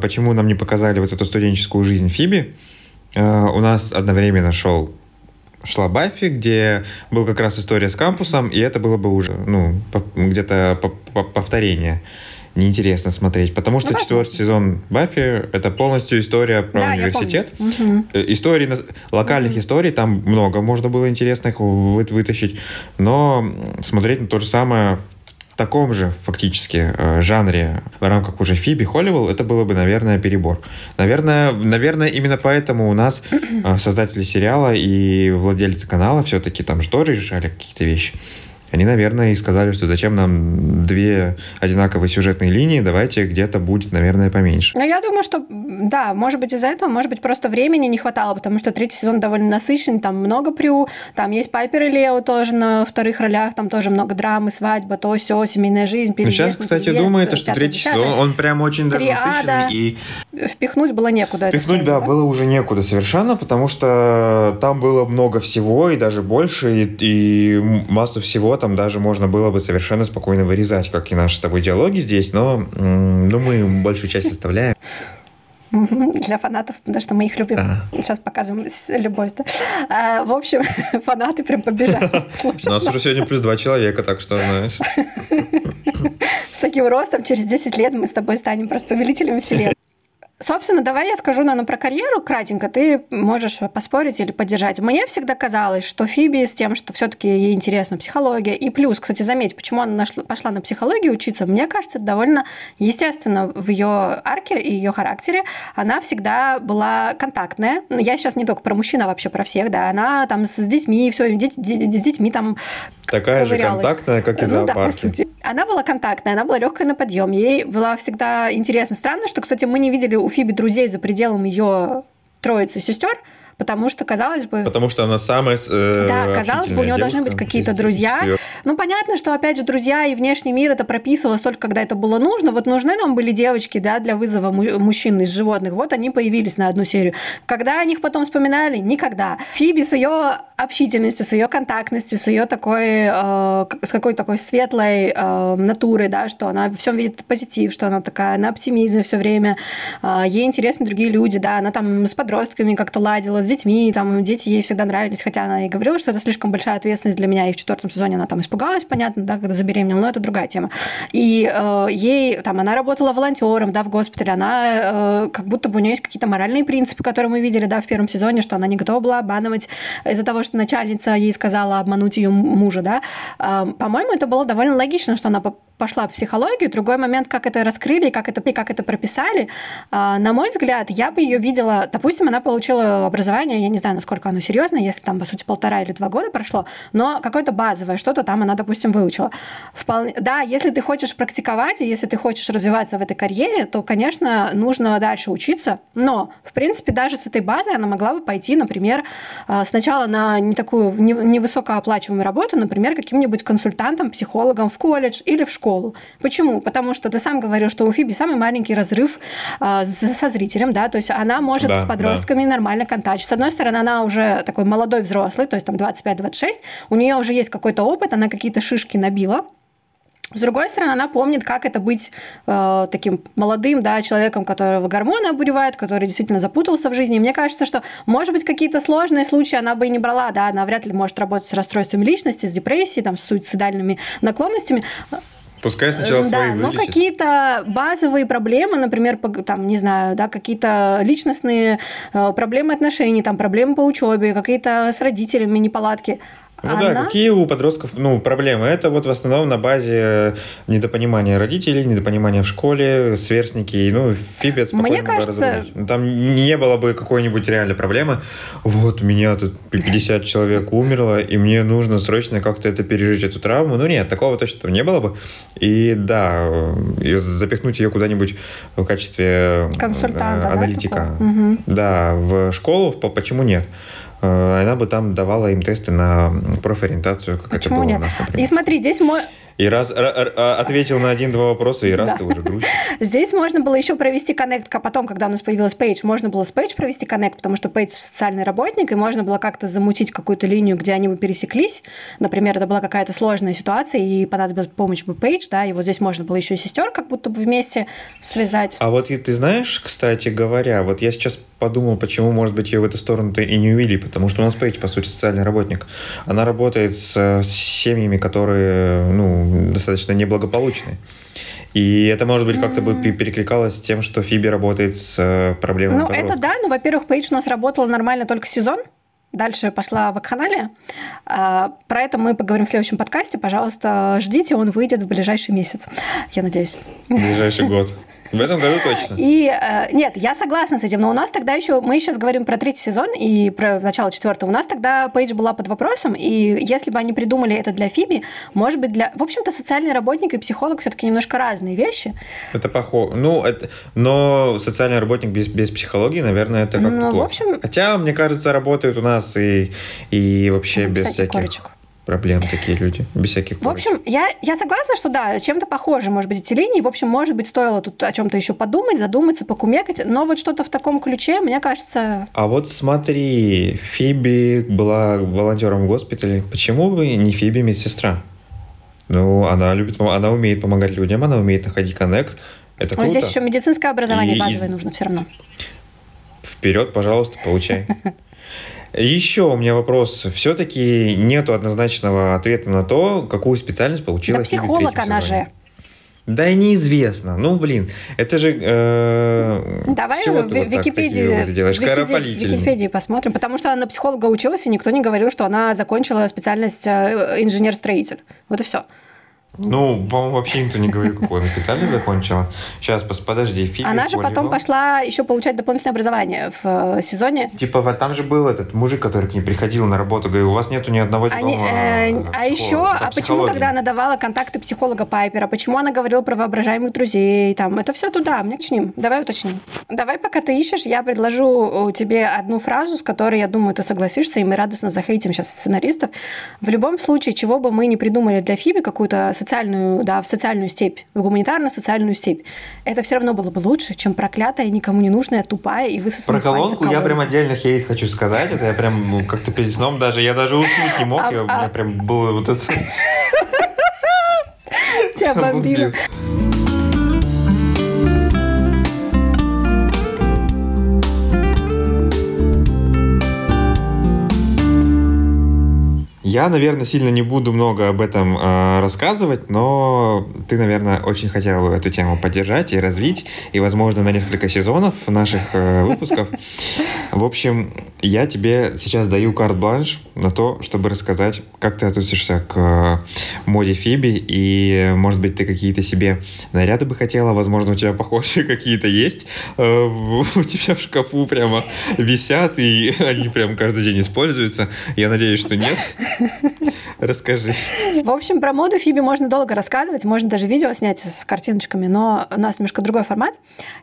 Speaker 2: почему нам не показали вот эту студенческую жизнь Фиби? Э, У нас одновременно шел шла Баффи, где был как раз история с кампусом, и это было бы уже, ну, где-то по- по- повторение. Неинтересно смотреть, потому что
Speaker 1: Ну,
Speaker 2: четвертый сезон Баффи это полностью история про
Speaker 1: Да,
Speaker 2: университет. Историй, на- локальных историй, там много можно было интересных вы- вытащить, но смотреть на то же самое в таком же фактически э, жанре в рамках уже Фиби Холливелл, это было бы, наверное, перебор. Наверное, наверное, именно поэтому у нас э, создатели сериала и владельцы канала все-таки там тоже решали какие-то вещи. Они, наверное, и сказали, что зачем нам две одинаковые сюжетные линии, давайте где-то будет, наверное, поменьше.
Speaker 1: Ну, я думаю, что, да, может быть, из-за этого, может быть, просто времени не хватало, потому что третий сезон довольно насыщенный, там много прю, там есть Пайпер и Лео тоже на вторых ролях, там тоже много драмы, свадьба, то все, семейная жизнь,
Speaker 2: Ну,
Speaker 1: переезд,
Speaker 2: сейчас,
Speaker 1: не
Speaker 2: кстати,
Speaker 1: переезд,
Speaker 2: думается, что третий сезон, он прям очень даже насыщенный, и
Speaker 1: Впихнуть было некуда. это
Speaker 2: Пихнуть,
Speaker 1: всё,
Speaker 2: да, было уже некуда совершенно, потому что там было много всего, и даже больше, и, и массу всего там даже можно было бы совершенно спокойно вырезать, как и наши с тобой диалоги здесь, но ну, мы большую часть оставляем.
Speaker 1: Для фанатов, потому что мы их любим. Да. Сейчас показываем любовь. Да? А, в общем, фанаты прям побежали
Speaker 2: У нас уже сегодня плюс два человека, так что, знаешь.
Speaker 1: С таким ростом через 10 лет мы с тобой станем просто повелителями вселенной. Собственно, давай я скажу, наверное, про карьеру кратенько. Ты можешь поспорить или поддержать. Мне всегда казалось, что Фиби с тем, что все-таки ей интересна психология. И плюс, кстати, заметь, почему она нашла, пошла на психологию учиться, мне кажется, это довольно естественно в ее арке и ее характере. Она всегда была контактная. Ну, я сейчас не только про мужчин, а вообще про всех, да. Она там с детьми, все, с детьми там
Speaker 2: Такая же контактная, как и ну, Да, по сути.
Speaker 1: Она была контактная, она была легкая на подъем. Ей было всегда интересно. Странно, что, кстати, мы не видели у Фиби друзей за пределом ее троицы сестер, потому что, казалось бы...
Speaker 2: Потому что она самая э,
Speaker 1: Да, казалось бы, у нее должны быть какие-то друзья. Ну, понятно, что, опять же, друзья и внешний мир это прописывалось только когда это было нужно. Вот нужны нам были девочки, да, для вызова мужчин из животных. Вот они появились на одну серию. Когда о них потом вспоминали? Никогда. Фиби с ее общительностью, с ее контактностью, с ее такой, э, с какой-то такой светлой э, натурой, да, что она во всем видит позитив, что она такая на оптимизме все время, э, ей интересны другие люди, да, она там с подростками как-то ладила, с детьми, там дети ей всегда нравились, хотя она и говорила, что это слишком большая ответственность для меня, и в четвертом сезоне она там испугалась, понятно, да, когда забеременела, но это другая тема. И э, ей, там, она работала волонтером, да, в госпитале, она, э, как будто бы у нее есть какие-то моральные принципы, которые мы видели, да, в первом сезоне, что она не готова была обманывать из-за того, что начальница ей сказала обмануть ее мужа, да. Э, по-моему, это было довольно логично, что она пошла в психологию. Другой момент, как это раскрыли как это, как это прописали, э, на мой взгляд, я бы ее видела, допустим, она получила образование образование, я не знаю, насколько оно серьезное, если там, по сути, полтора или два года прошло, но какое-то базовое, что-то там она, допустим, выучила. Вполне... Да, если ты хочешь практиковать, и если ты хочешь развиваться в этой карьере, то, конечно, нужно дальше учиться, но, в принципе, даже с этой базой она могла бы пойти, например, а, сначала на не такую невысокооплачиваемую работу, например, каким-нибудь консультантом, психологом в колледж или в школу. Почему? Потому что ты сам говорил, что у Фиби самый маленький разрыв а, со зрителем, да, то есть она может да, с подростками да. нормально контачить с одной стороны, она уже такой молодой взрослый, то есть там 25-26, у нее уже есть какой-то опыт, она какие-то шишки набила, с другой стороны, она помнит, как это быть э, таким молодым да, человеком, которого гормоны обуревают, который действительно запутался в жизни. И мне кажется, что, может быть, какие-то сложные случаи она бы и не брала, да, она вряд ли может работать с расстройствами личности, с депрессией, там, с суицидальными наклонностями.
Speaker 2: Пускай сначала да, свои
Speaker 1: вылечит. но какие-то базовые проблемы, например, там, не знаю, да, какие-то личностные э, проблемы отношений, там, проблемы по учебе, какие-то с родителями неполадки,
Speaker 2: ну Она... да, какие у подростков ну, проблемы? Это вот в основном на базе недопонимания родителей, недопонимания в школе, сверстники. Ну, Фиби это
Speaker 1: Мне кажется...
Speaker 2: Ну, там не было бы какой-нибудь реальной проблемы. Вот, у меня тут 50 человек умерло, и мне нужно срочно как-то это пережить, эту травму. Ну нет, такого точно там не было бы. И да, и запихнуть ее куда-нибудь в качестве э,
Speaker 1: консультанта,
Speaker 2: аналитика. Да, угу. да, в школу, почему нет? Э, она бы там давала им тесты на профориентацию, как Почему это было нет? у нас, например.
Speaker 1: И смотри, здесь мой...
Speaker 2: И раз а, ответил на один-два вопроса, и раз да. ты уже грустишь.
Speaker 1: Здесь можно было еще провести коннект, а потом, когда у нас появилась Пейдж, можно было с Пейдж провести коннект, потому что Пейдж социальный работник, и можно было как-то замутить какую-то линию, где они бы пересеклись. Например, это была какая-то сложная ситуация, и понадобилась помощь бы Пейдж, да, и вот здесь можно было еще и сестер как будто бы вместе связать.
Speaker 2: А вот и ты знаешь, кстати говоря, вот я сейчас подумал, почему, может быть, ее в эту сторону-то и не увели, потому что у нас Пейдж, по сути, социальный работник. Она работает с, с семьями, которые, ну, достаточно неблагополучные. И это, может быть, как-то бы перекликалось с тем, что Фиби работает с э, проблемами
Speaker 1: Ну, это да, ну, во-первых, Пейдж у нас работала нормально только сезон, Дальше пошла в вакханалия. Про это мы поговорим в следующем подкасте. Пожалуйста, ждите, он выйдет в ближайший месяц. Я надеюсь.
Speaker 2: В ближайший год. В этом году точно.
Speaker 1: И э, нет, я согласна с этим, но у нас тогда еще, мы сейчас говорим про третий сезон и про начало четвертого, у нас тогда Пейдж была под вопросом, и если бы они придумали это для Фиби, может быть, для... В общем-то, социальный работник и психолог все-таки немножко разные вещи.
Speaker 2: Это похоже. Ну, это... но социальный работник без, без психологии, наверное, это как-то ну, плохо. В общем... Хотя, мне кажется, работают у нас и, и вообще без всяких... Корочек проблем такие люди, без всяких
Speaker 1: В общем, я, я согласна, что да, чем-то похоже, может быть, эти линии. В общем, может быть, стоило тут о чем-то еще подумать, задуматься, покумекать. Но вот что-то в таком ключе, мне кажется...
Speaker 2: А вот смотри, Фиби была волонтером в госпитале. Почему бы не Фиби медсестра? Ну, она любит, она умеет помогать людям, она умеет находить коннект. Это
Speaker 1: Но
Speaker 2: круто.
Speaker 1: здесь еще медицинское образование
Speaker 2: И-
Speaker 1: базовое нужно все равно.
Speaker 2: Вперед, пожалуйста, получай. Еще у меня вопрос. Все-таки нету однозначного ответа на то, какую специальность получила
Speaker 1: Да психолог она же.
Speaker 2: Да и неизвестно. Ну, блин, это же... э,
Speaker 1: Давай в
Speaker 2: вот так такие
Speaker 1: Википедии,
Speaker 2: делаешь? Скоропалительные.
Speaker 1: Википедии посмотрим, потому что она на психолога училась, и никто не говорил, что она закончила специальность э, инженер-строитель. Вот и все.
Speaker 2: Ну, по-моему, вообще никто не говорил, какую она специальность закончила. Сейчас, подожди, Фиби
Speaker 1: Она же потом пошла еще получать дополнительное образование в э, сезоне.
Speaker 2: Типа, там же был этот мужик, который к ней приходил на работу, говорил, у вас нету ни одного диплома
Speaker 1: э, а еще,
Speaker 2: психолога,
Speaker 1: а
Speaker 2: по
Speaker 1: почему
Speaker 2: психологии».
Speaker 1: тогда она давала контакты психолога Пайпера? Почему она говорила про воображаемых друзей? Там, это все туда, мне к ним. Давай уточним. Давай, пока ты ищешь, я предложу э, тебе одну фразу, с которой, я думаю, ты согласишься, и мы радостно захейтим сейчас сценаристов. В любом случае, чего бы мы ни придумали для Фиби, какую-то социальную, да, в социальную степь, в гуманитарно-социальную степь, это все равно было бы лучше, чем проклятая, никому не нужная, тупая и высосанная
Speaker 2: Про колонку я прям отдельно хейт хочу сказать. Это я прям ну, как-то перед сном даже, я даже уснуть не мог.
Speaker 1: А-
Speaker 2: я- у
Speaker 1: а-
Speaker 2: меня прям было вот это...
Speaker 1: Тебя бомбило.
Speaker 2: Я, наверное, сильно не буду много об этом э, рассказывать, но ты, наверное, очень хотела бы эту тему поддержать и развить, и, возможно, на несколько сезонов наших э, выпусков. В общем, я тебе сейчас даю карт-бланш на то, чтобы рассказать, как ты относишься к э, моде Фиби, и, может быть, ты какие-то себе наряды бы хотела, возможно, у тебя похожие какие-то есть, э, у тебя в шкафу прямо висят, и они прям каждый день используются. Я надеюсь, что нет. Расскажи.
Speaker 1: В общем, про моду Фиби можно долго рассказывать, можно даже видео снять с картиночками, но у нас немножко другой формат.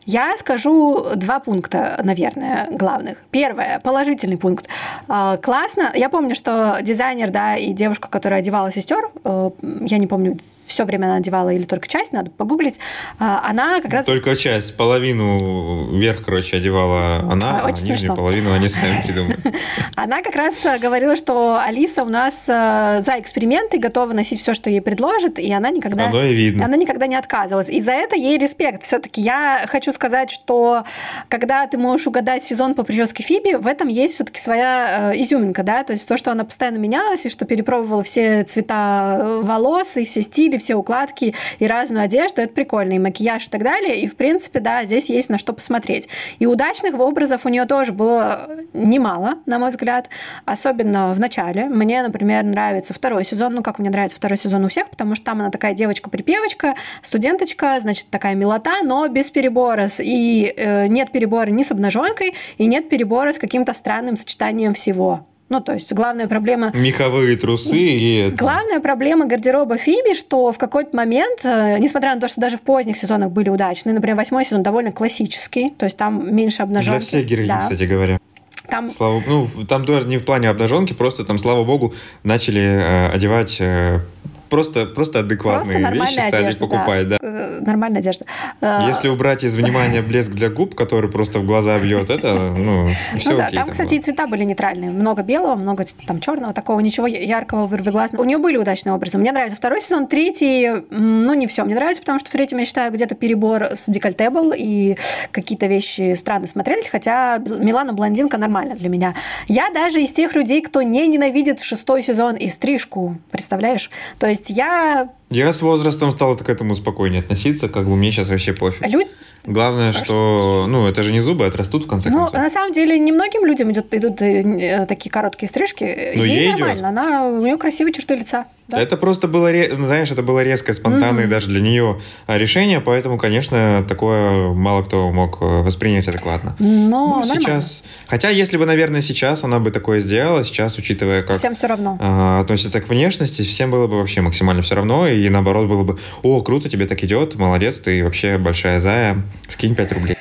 Speaker 1: Я скажу два пункта, наверное, главных. Первое, положительный пункт. А, Классно. Я помню, что дизайнер, да, и девушка, которая одевала сестер, э, я не помню, все время она одевала или только часть, надо погуглить, а, она как раз...
Speaker 2: Только часть, половину вверх, короче, одевала она,
Speaker 1: А,
Speaker 2: а
Speaker 1: очень
Speaker 2: нижнюю
Speaker 1: смешно.
Speaker 2: половину они сами придумали.
Speaker 1: Она как раз говорила, что Алиса у нас э, за эксперименты, готова носить все, что ей предложат, и она никогда...
Speaker 2: Оно и видно.
Speaker 1: Она никогда не отказывалась. И за это ей респект. Все-таки я хочу сказать, что когда ты можешь угадать сезон по прическе Фиби, в этом есть все-таки своя э, изюминка, да, то есть то, что она постоянно менялась, и что перепробовала все цвета э, волос, и все стили, все укладки, и разную одежду, это прикольно, и макияж и так далее, и в принципе, да, здесь есть на что посмотреть. И удачных образов у нее тоже было немало, на мой взгляд, особенно в начале. Мне, например, нравится второй сезон, ну как мне нравится второй сезон у всех, потому что там она такая девочка-припевочка, студенточка, значит, такая милота, но без перебора. И э, нет перебора ни с обнаженкой, и нет перебора с каким-то странным сочетанием всего. Ну, то есть главная проблема
Speaker 2: Меховые трусы и... это.
Speaker 1: Главная проблема гардероба Фиби, что в какой-то момент, э, несмотря на то, что даже в поздних сезонах были удачные, например, восьмой сезон довольно классический, то есть там меньше обнаженки.
Speaker 2: Для всех героинь,
Speaker 1: Да.
Speaker 2: кстати говоря.
Speaker 1: Там
Speaker 2: Слава, ну, там тоже не в плане обнаженки, просто там, слава богу, начали э, одевать э, просто, просто адекватные
Speaker 1: просто
Speaker 2: вещи стали
Speaker 1: одежда.
Speaker 2: покупать, да.
Speaker 1: Э, Нормальная одежда. Э,
Speaker 2: Если убрать из внимания блеск для губ, который просто в глаза бьет, это, ну, все
Speaker 1: ну да,
Speaker 2: окей.
Speaker 1: там,
Speaker 2: там
Speaker 1: кстати, и цвета были нейтральные. Много белого, много там черного, такого ничего яркого, вырвиглазного. У нее были удачные образы. Мне нравится второй сезон, третий, ну не все мне нравится, потому что в третьем я считаю где-то перебор с декольте был, и какие-то вещи странно смотрелись, хотя Милана блондинка нормально для меня. Я даже из тех людей, кто не ненавидит шестой сезон и стрижку, представляешь? То есть я
Speaker 2: Я с возрастом стал к этому спокойнее относиться, как бы мне сейчас вообще пофиг.
Speaker 1: люд-
Speaker 2: Главное, что, ну, это же не зубы, отрастут в конце
Speaker 1: Ну,
Speaker 2: концов.
Speaker 1: на самом деле, немногим людям идут, идут э, э, такие короткие стрижки.
Speaker 2: Ну,
Speaker 1: ей,
Speaker 2: ей
Speaker 1: нормально.
Speaker 2: идет.
Speaker 1: Она, у нее красивые черты лица. да.
Speaker 2: Это просто было, ну, знаешь, это было резкое, спонтанное
Speaker 1: Мгм.
Speaker 2: даже для нее а, решение, поэтому, конечно, такое мало кто мог э, воспринять адекватно.
Speaker 1: Но
Speaker 2: ну, сейчас... Хотя, если бы, наверное, сейчас она бы такое сделала, сейчас, учитывая, как
Speaker 1: Всем все равно.
Speaker 2: а, относятся к внешности, всем было бы вообще максимально все равно, и наоборот было бы, о, круто, тебе так идет, молодец, ты вообще большая зая, скинь 5 рублей.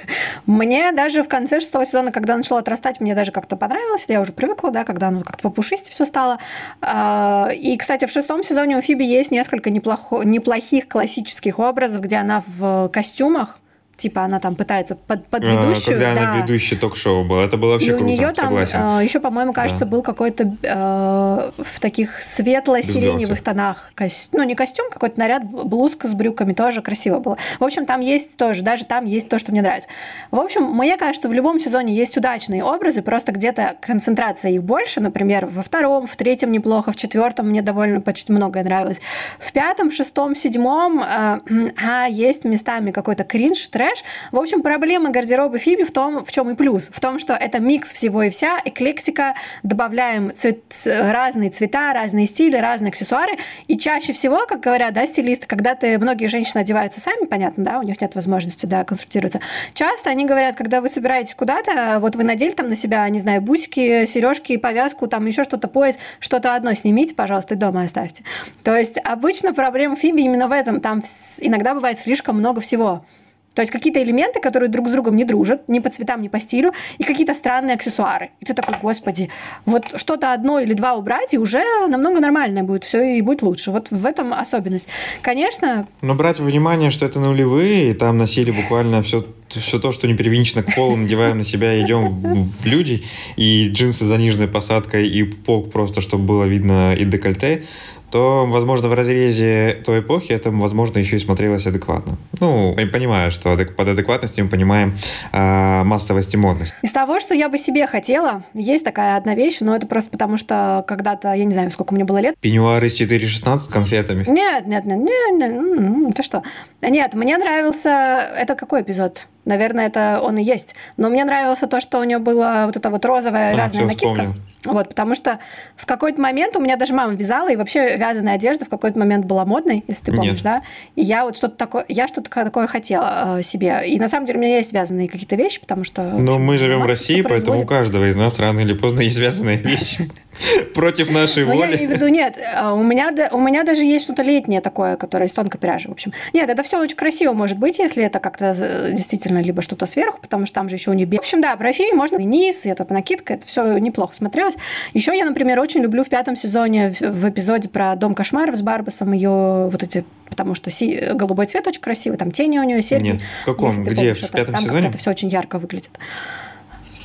Speaker 1: Мне даже в конце шестого сезона, когда начало отрастать, мне даже как-то понравилось. Я уже привыкла, да, когда оно как-то попушистее все стало. А, И, кстати, в шестом сезоне у Фиби есть несколько неплохих классических образов, где она в костюмах, типа она там пытается под, под ведущую.
Speaker 2: А, когда
Speaker 1: да.
Speaker 2: она ведущая ток-шоу была, это было вообще
Speaker 1: и у
Speaker 2: круто,
Speaker 1: нее там
Speaker 2: согласен.
Speaker 1: э, еще, по-моему, кажется,
Speaker 2: Да.
Speaker 1: был какой-то э, в таких светло-сиреневых тонах. Ну, не костюм, какой-то наряд, блузка с брюками тоже красиво было. В общем, там есть тоже, даже там есть то, что мне нравится. В общем, мне кажется, в любом сезоне есть удачные образы, просто где-то концентрация их больше. Например, во втором, в третьем неплохо, в четвертом мне довольно почти многое нравилось. В пятом, шестом, седьмом э, а, есть местами какой-то кринж, трэш. В общем, проблема гардероба Фиби в том, в чем и плюс. В том, что это микс всего и вся, эклектика, добавляем цвет- разные цвета, разные стили, разные аксессуары. И чаще всего, как говорят, да, стилисты, когда ты, многие женщины одеваются сами, понятно, да, у них нет возможности, да, консультироваться. Часто они говорят, когда вы собираетесь куда-то, вот вы надели там на себя, не знаю, бусики, сережки, повязку, там еще что-то, пояс, что-то одно снимите, пожалуйста, и дома оставьте. То есть обычно проблема Фиби именно в этом. Там иногда бывает слишком много всего. То есть какие-то элементы, которые друг с другом не дружат, ни по цветам, ни по стилю, и какие-то странные аксессуары. И ты такой, господи, вот что-то одно или два убрать, и уже намного нормальное будет все, и будет лучше. Вот в этом особенность. Конечно,
Speaker 2: Но брать во внимание, что это нулевые, и там носили буквально все, все то, что не привинчено к полу, надеваем на себя идем в, в люди, и джинсы заниженной посадкой, и пок просто, чтобы было видно и декольте, то, возможно, в разрезе той эпохи это, возможно, еще и смотрелось адекватно. Ну, я понимаю, что под адекватностью мы понимаем а, массовость и модность.
Speaker 1: Из того, что я бы себе хотела, есть такая одна вещь, но это просто потому, что когда-то, я не знаю, сколько мне было лет,
Speaker 2: Пеньюар из 4.16 с конфетами.
Speaker 1: Нет, нет, нет, нет, нет, ты что? Нет, мне нравился... Это какой эпизод? Наверное, это он и есть. Но мне нравилось то, что у нее было вот это вот розовая
Speaker 2: А, всё,
Speaker 1: накидка.
Speaker 2: вспомнил.
Speaker 1: Вот, потому что в какой-то момент у меня даже мама вязала, и вообще вязаная одежда в какой-то момент была модной, если ты помнишь,
Speaker 2: Нет.
Speaker 1: да? И я вот что-то такое, я что-то такое хотела э, себе. И на самом деле у меня есть вязаные какие-то вещи, потому что...
Speaker 2: Но
Speaker 1: общем,
Speaker 2: мы живем в России, поэтому у каждого из нас рано или поздно есть связанные вещи. Против нашей
Speaker 1: Ну, я
Speaker 2: воли.
Speaker 1: имею в виду, нет, а, у меня, у меня даже есть что-то летнее такое, которое из тонкой пряжи, в общем. Нет, это все очень красиво может быть, если это как-то действительно либо что-то сверху, потому что там же еще у нее... В общем, да, про феи можно и низ, и это накидка, это все неплохо смотрелось. Еще я, например, очень люблю в пятом сезоне в, эпизоде про Дом кошмаров с Барбасом ее вот эти потому что си- голубой цвет очень красивый, там тени у нее, серьги.
Speaker 2: Нет, в каком? Где? В пятом сезоне?
Speaker 1: это все очень ярко выглядит.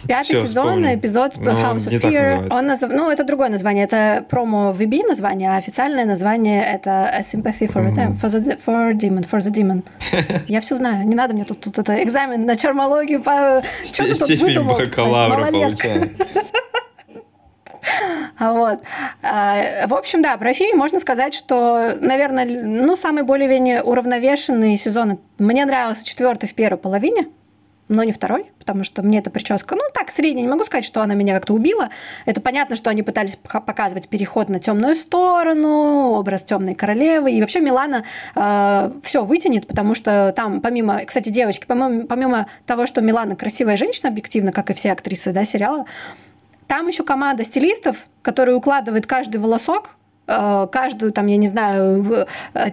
Speaker 1: Пятый
Speaker 2: Всё,
Speaker 1: сезон,
Speaker 2: вспомнил.
Speaker 1: эпизод
Speaker 2: Но
Speaker 1: House
Speaker 2: он
Speaker 1: of Fear. Он назов... Ну, это другое название. Это промо VB название, а официальное название это A Sympathy for, the,
Speaker 2: Мгм.
Speaker 1: for, the, for Demon. For the Demon. Я все знаю. Не надо мне тут, тут это экзамен на чермологию. По... Что ты тут выдумал? Малолетка. А Вот. А, В общем, да, про Фиби можно сказать, что, наверное, ну, самый более-менее уравновешенный сезон. Мне нравился четвертый в первой половине, но не второй, потому что мне эта прическа, ну, так, средняя. Не могу сказать, что она меня как-то убила. Это понятно, что они пытались пока- показывать переход на темную сторону, образ темной королевы. И вообще Милана все вытянет, потому что там, помимо, кстати, девочки, помимо, помимо того, что Милана красивая женщина, объективно, как и все актрисы да, сериала, там еще команда стилистов, которые укладывает каждый волосок, э, каждую, там, я не знаю, э,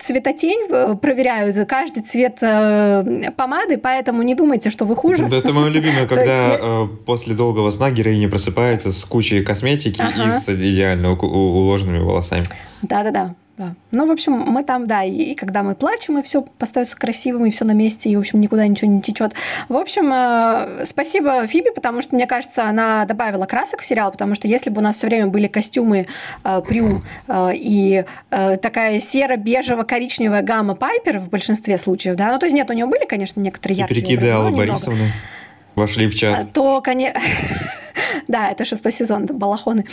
Speaker 1: цветотень э, проверяют, каждый цвет э, помады, поэтому не думайте, что вы хуже.
Speaker 2: Да, это мое любимое, когда э, после долгого сна героиня просыпается с кучей косметики и с идеально уложенными волосами.
Speaker 1: Да-да-да. Да. Ну, в общем, мы там, да, и, и когда мы плачем, и все остается красивым, и все на месте, и, в общем, никуда ничего не течет. В общем, э, спасибо Фиби, потому что, мне кажется, она добавила красок в сериал, потому что если бы у нас все время были костюмы э, Прю э, и э, такая серо-бежево-коричневая гамма Пайпер в большинстве случаев, да, ну, то есть нет, у нее были, конечно, некоторые
Speaker 2: И
Speaker 1: яркие образы, но
Speaker 2: Аллы
Speaker 1: немного.
Speaker 2: Вошли в чат.
Speaker 1: то, конечно... Да, это шестой сезон, это балахоны.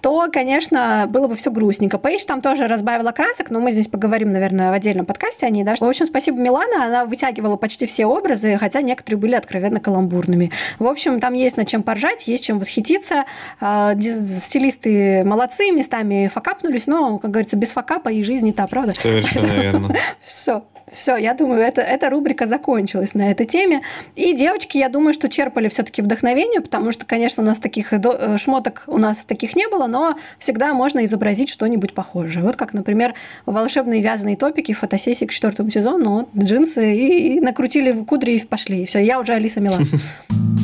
Speaker 1: То, конечно, было бы все грустненько. Пейдж там тоже разбавила красок, но мы здесь поговорим, наверное, в отдельном подкасте о ней. Да? В общем, спасибо Милана, она вытягивала почти все образы, хотя некоторые были откровенно каламбурными. В общем, там есть над чем поржать, есть чем восхититься. Диз- Стилисты молодцы, местами факапнулись, но, как говорится, без факапа и жизнь не та, правда?
Speaker 2: Совершенно верно.
Speaker 1: Все. Все, я думаю, это, эта рубрика закончилась на этой теме. И девочки, я думаю, что черпали все-таки вдохновение, потому что, конечно, у нас таких до- э, шмоток у нас таких не было, но всегда можно изобразить что-нибудь похожее. Вот как, например, волшебные вязаные топики в фотосессии к четвертому сезону, вот, джинсы и, и накрутили кудри и пошли. И все, я уже Алиса Милан.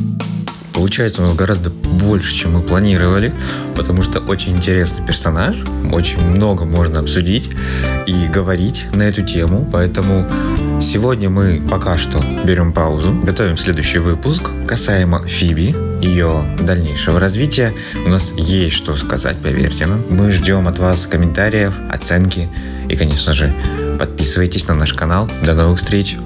Speaker 2: Получается у нас гораздо больше, чем мы планировали, потому что очень интересный персонаж, очень много можно обсудить и говорить на эту тему, поэтому Сегодня мы пока что берем паузу, готовим следующий выпуск касаемо Фиби, ее дальнейшего развития. У нас есть что сказать, поверьте нам. Мы ждем от вас комментариев, оценки и, конечно же, подписывайтесь на наш канал. До новых встреч!